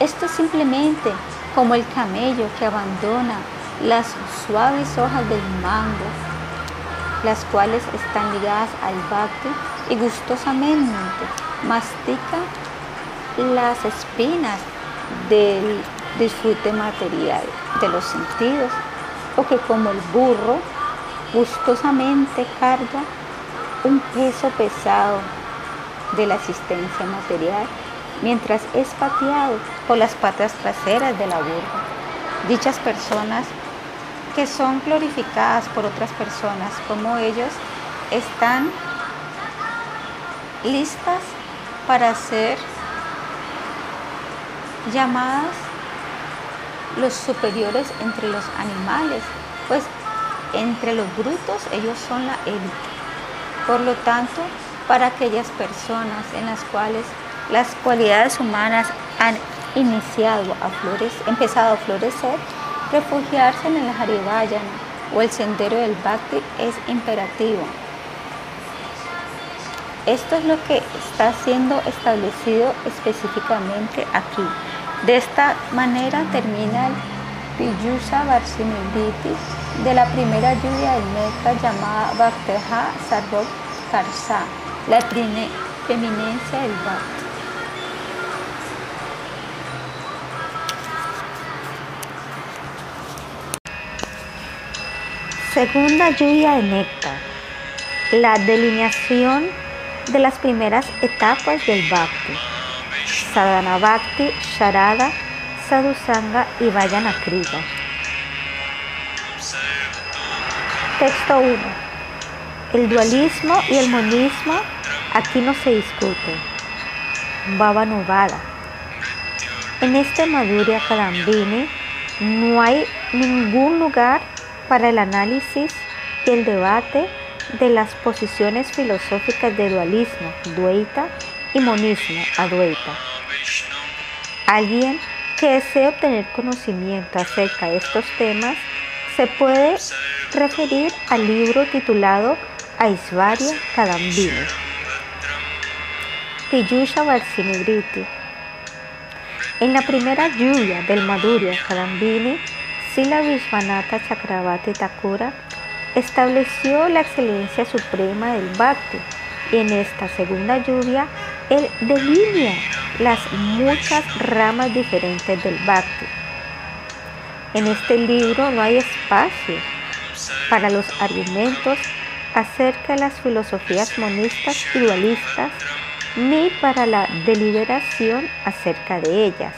Esto es simplemente como el camello que abandona las suaves hojas del mango, las cuales están ligadas al bhakti y gustosamente mastica las espinas del disfrute material de los sentidos, o que como el burro gustosamente carga un peso pesado de la existencia material mientras es pateado por las patas traseras de la burra. Dichas personas que son glorificadas por otras personas como ellos están listas para ser llamadas los superiores entre los animales, pues entre los brutos ellos son la élite. Por lo tanto, para aquellas personas en las cuales las cualidades humanas han iniciado a florecer, empezado a florecer, refugiarse en el Harivayana o el sendero del Bhakti es imperativo. Esto es lo que está siendo establecido específicamente aquí. De esta manera termina el Piyusha Varsiminditi de la primera lluvia del néctar llamada Bhakteha Sarvok Karsa, la eminencia del Bhakti. Segunda lluvia de néctar. La delineación de las primeras etapas del Bhakti. Sadhana Bhakti, Sharada, Sadhusanga y Vayana Kriya. Texto 1. El dualismo y el monismo aquí no se discute. Bhavanuvada. En este Madhurya Kadambini no hay ningún lugar para el análisis y el debate de las posiciones filosóficas de dualismo, dueita, y monismo, adueita. Alguien que desee obtener conocimiento acerca de estos temas se puede referir al libro titulado Aisvarya Kadambini. Piyusha Varsinibriti. En la primera lluvia del Madhurya Kadambini, Sila Vishwanatha Chakravarti Thakura estableció la excelencia suprema del Bhakti y en esta segunda lluvia él delinea las muchas ramas diferentes del Bhakti. En este libro no hay espacio para los argumentos acerca de las filosofías monistas y dualistas ni para la deliberación acerca de ellas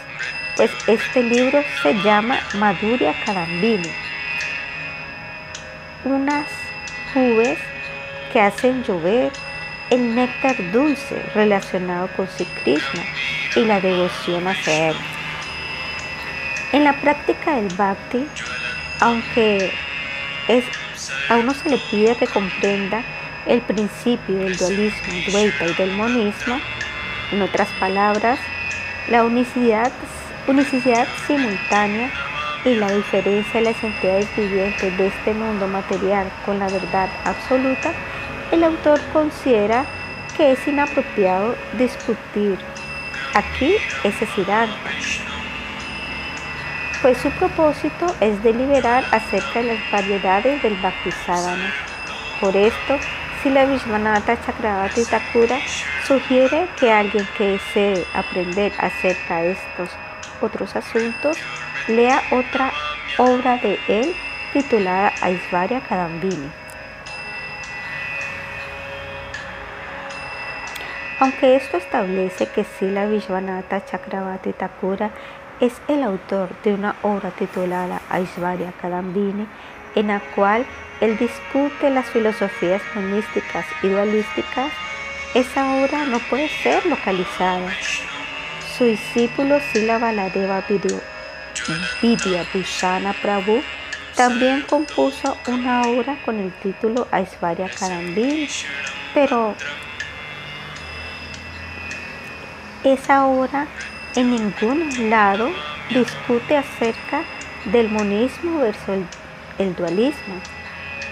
pues este libro se llama Madhurya Kadambini. Unas nubes que hacen llover el néctar dulce relacionado con Sri Krishna y la devoción hacia él. En la práctica del bhakti, aunque es, a uno se le pide que comprenda el principio del dualismo, dueita y del monismo, en otras palabras, la unicidad simultánea y la diferencia de las entidades vivientes de este mundo material con la verdad absoluta, el autor considera que es inapropiado discutir. Aquí ese Siddhanta, pues su propósito es deliberar acerca de las variedades del Bhaktisadhana. Por esto, si la Vishwanatha Chakravarti Thakura sugiere que alguien que desee aprender acerca de estos otros asuntos, lea otra obra de él titulada Aisvarya Kadambini. Aunque esto establece que Sila Vishwanatha Chakravarti Thakura es el autor de una obra titulada Aisvarya Kadambini, en la cual él discute las filosofías monísticas y dualísticas, esa obra no puede ser localizada. Su discípulo Sila Baladeva Vidya Bhushana Prabhu también compuso una obra con el título Aisvarya Karambini, pero esa obra en ningún lado discute acerca del monismo versus el, dualismo.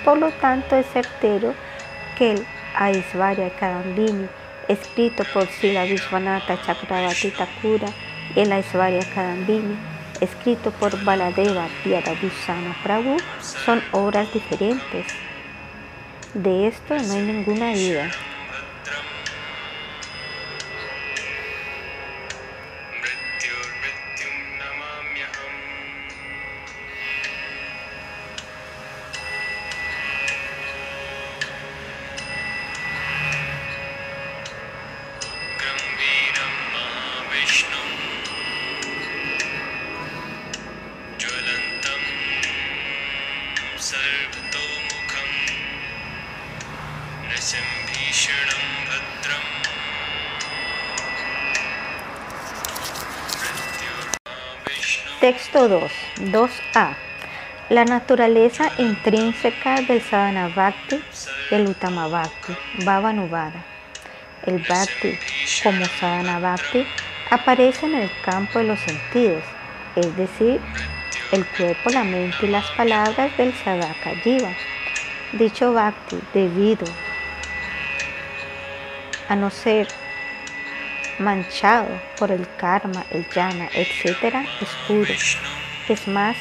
Por lo tanto, es certero que el Aisvarya Karambini escrito por Sila Vishwanatha Chakravarti Thakura y el Aishwarya Kadambini, escrito por Baladeva Vyadabhusana Prabhu, son obras diferentes. De esto no hay ninguna duda. Texto 2, 2a. La naturaleza intrínseca del Sadhana Bhakti, el Uttama Bhakti, Bhavanuvada. El bhakti, como sadhana bhakti, aparece en el campo de los sentidos, es decir, el cuerpo, la mente y las palabras del sadhaka jiva. Dicho bhakti, debido a no ser manchado por el karma, el jnana, etc., es puro. Es más,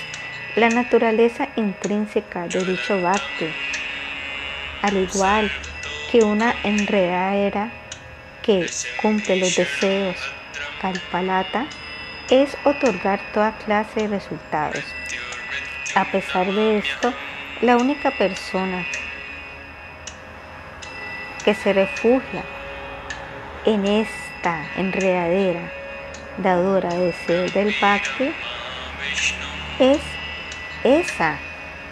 la naturaleza intrínseca de dicho bhakti, al igual que una enredadera que cumple los deseos kalpalata, es otorgar toda clase de resultados. A pesar de esto, la única persona que se refugia en enredadera dadora de deseos del bhakti es esa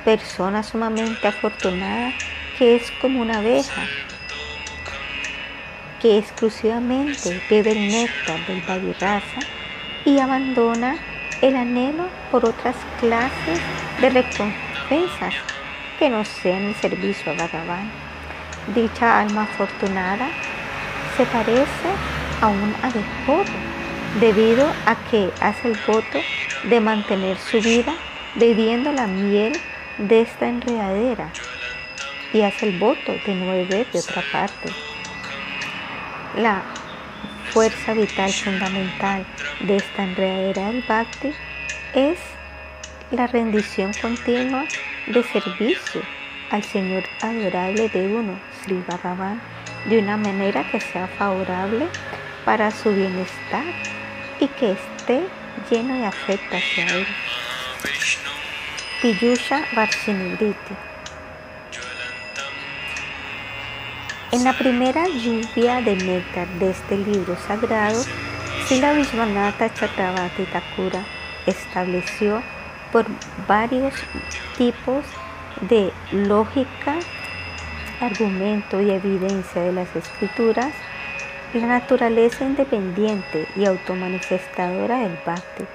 persona sumamente afortunada que es como una abeja que exclusivamente bebe el néctar del Vadirasa y abandona el anhelo por otras clases de recompensas que no sean el servicio a Bhagavan. Dicha alma afortunada se parece a un abejoto debido a que hace el voto de mantener su vida bebiendo la miel de esta enredadera y hace el voto de no beber de otra parte. La fuerza vital fundamental de esta enredadera del Bhakti es la rendición continua de servicio al Señor adorable de uno, Sri Bhagavan, de una manera que sea favorable para su bienestar y que esté lleno de afecto hacia él. Piyusha Varshinibriti. En la primera lluvia de néctar de este libro sagrado, Sila Vishwanatha Chakravarti Thakura estableció por varios tipos de lógica, argumento y evidencia de las escrituras la naturaleza independiente y automanifestadora del Bhakti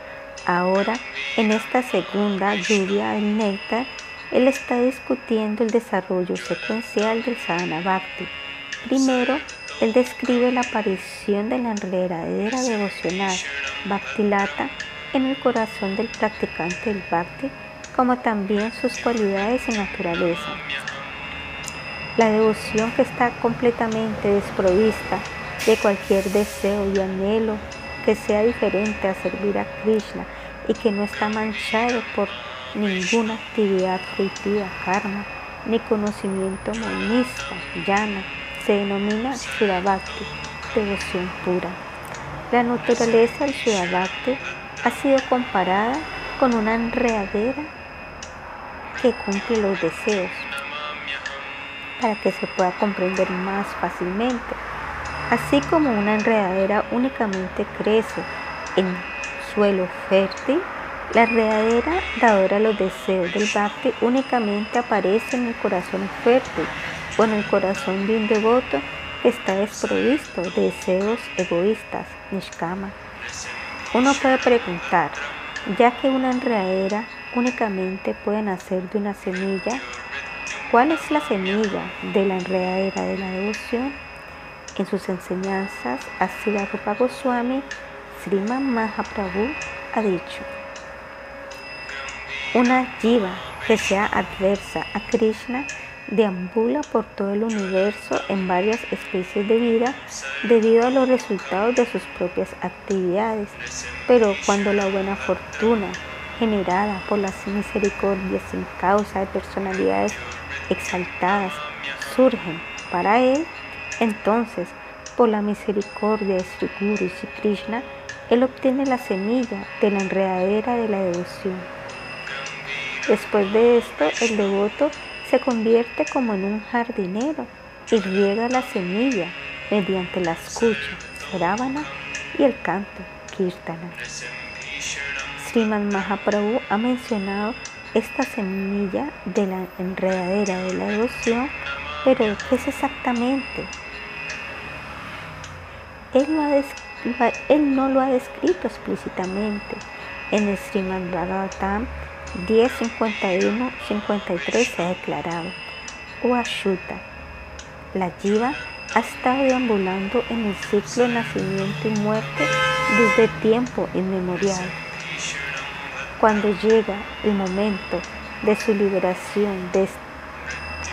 Ahora, en esta segunda lluvia del néctar, él está discutiendo el desarrollo secuencial del sadhana bhakti. Primero, él describe la aparición de la enredadera devocional bhaktilata en el corazón del practicante del bhakti, como también sus cualidades y naturaleza. La devoción que está completamente desprovista de cualquier deseo y anhelo que sea diferente a servir a Krishna y que no está manchado por ninguna actividad fruitiva, karma, ni conocimiento monista, llana, se denomina Sudabhakti, devoción pura. La naturaleza del Sudabhakti ha sido comparada con una enredadera que cumple los deseos para que se pueda comprender más fácilmente. Así como una enredadera únicamente crece en suelo fértil, la enredadera dadora los deseos del bhakti únicamente aparece en el corazón fértil o en el corazón de un devoto que está desprovisto de deseos egoístas, nishkama. Uno puede preguntar, ya que una enredadera únicamente puede nacer de una semilla, ¿cuál es la semilla de la enredadera de la devoción? En sus enseñanzas, Asila Rupa Goswami, Sriman Mahaprabhu ha dicho, una jiva que sea adversa a Krishna deambula por todo el universo en varias especies de vida debido a los resultados de sus propias actividades. Pero cuando la buena fortuna generada por las misericordias sin causa de personalidades exaltadas surgen para él, entonces, por la misericordia de Sri Guru y Sri Krishna, él obtiene la semilla de la enredadera de la devoción. Después de esto, el devoto se convierte como en un jardinero y riega la semilla mediante la escucha, Sravana y el canto, Kirtana. Sriman Mahaprabhu ha mencionado esta semilla de la enredadera de la devoción, pero ¿qué es exactamente? Él no, lo ha descrito explícitamente. En el Srimad Bhagavatam 10.51-53 se ha declarado, Uashuta, la jiva ha estado deambulando en el ciclo de nacimiento y muerte desde tiempo inmemorial. Cuando llega el momento de su liberación,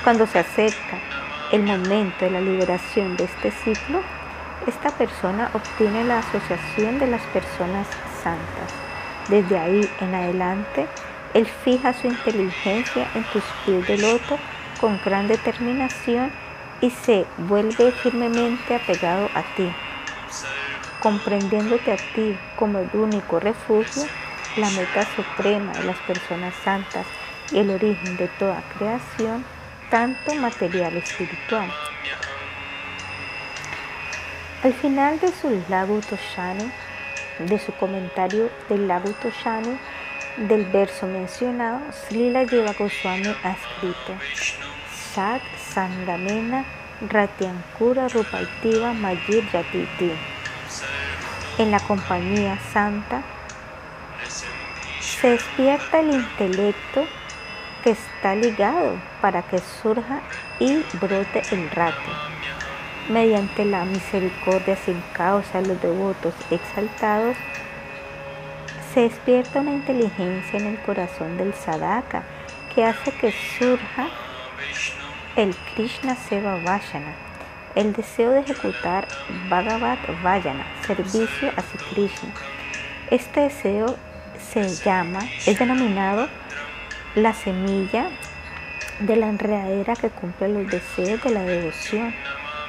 cuando se acerca el momento de la liberación de este ciclo, esta persona obtiene la asociación de las personas santas. Desde ahí en adelante, él fija su inteligencia en tus pies de loto con gran determinación y se vuelve firmemente apegado a ti, comprendiéndote a ti como el único refugio, la meta suprema de las personas santas y el origen de toda creación, tanto material espiritual. Al final de su lago Toshani, de su comentario del lago Toshani, del verso mencionado, Srila Jiva Goswami ha escrito Sat Sangamena Ratyankura Rupaitiva Majid Yatiti. En la compañía santa se despierta el intelecto que está ligado para que surja y brote el rato. Mediante la misericordia sin causa los devotos exaltados, se despierta una inteligencia en el corazón del sadaka que hace que surja el Krishna Seva Vajana, el deseo de ejecutar Bhagavat Vajana, servicio hacia Krishna. Este deseo se llama, es denominado la semilla de la enredadera que cumple los deseos de la devoción.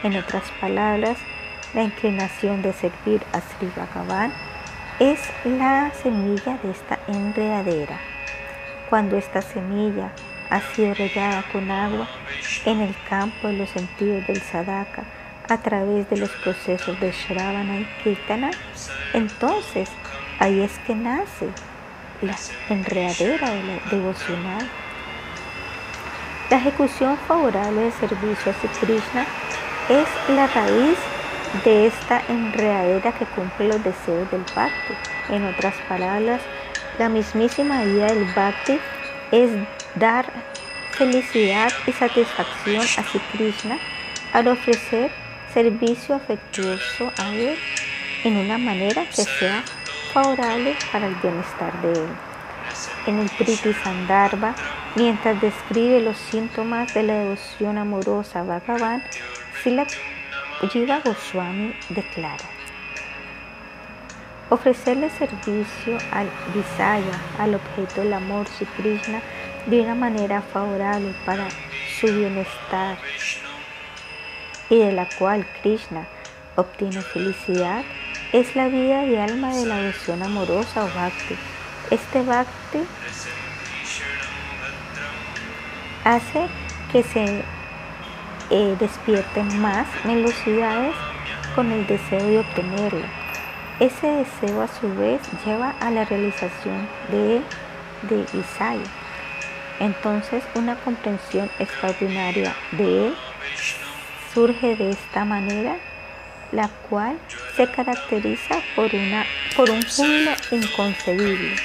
En otras palabras, la inclinación de servir a Sri Bhagavan es la semilla de esta enredadera. Cuando esta semilla ha sido regada con agua en el campo de los sentidos del sadaka a través de los procesos de Shravana y Kirtana, entonces ahí es que nace la enredadera de la devocional. La ejecución favorable del servicio a Krishna es la raíz de esta enredadera que cumple los deseos del Bhakti. En otras palabras, la mismísima vida del Bhakti es dar felicidad y satisfacción a Sri Krishna al ofrecer servicio afectuoso a Él en una manera que sea favorable para el bienestar de Él. En el Priti Sandarbha, mientras describe los síntomas de la devoción amorosa Bhagavan, Sila Jiva Goswami declara ofrecerle servicio al Visaya, al objeto del amor Sri Krishna, de una manera favorable para su bienestar y de la cual Krishna obtiene felicidad, es la vida y alma de la devoción amorosa o bhakti. Este bhakti hace que se eh, despierten más velocidades con el deseo de obtenerlo. Ese deseo a su vez lleva a la realización de, de entonces una comprensión extraordinaria de él surge de esta manera, la cual se caracteriza por, una, por un júbilo inconcebible.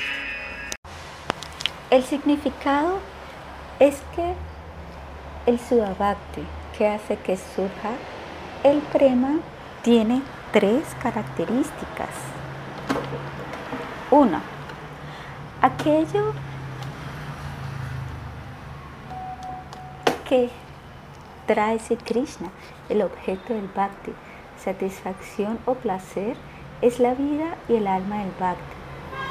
El significado es que el Sudabhakti que hace que surja el prema tiene tres características. Uno, aquello que trae Krishna, el objeto del bhakti. Satisfacción o placer es la vida y el alma del bhakti.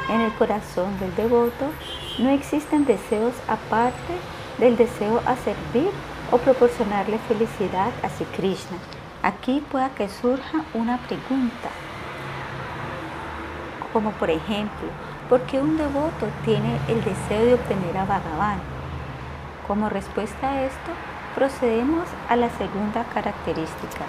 En el corazón del devoto no existen deseos aparte del deseo a servir o proporcionarle felicidad a Sri Krishna. Aquí pueda que surja una pregunta, como por ejemplo, ¿por qué un devoto tiene el deseo de obtener a Bhagavan? Como respuesta a esto, procedemos a la segunda característica.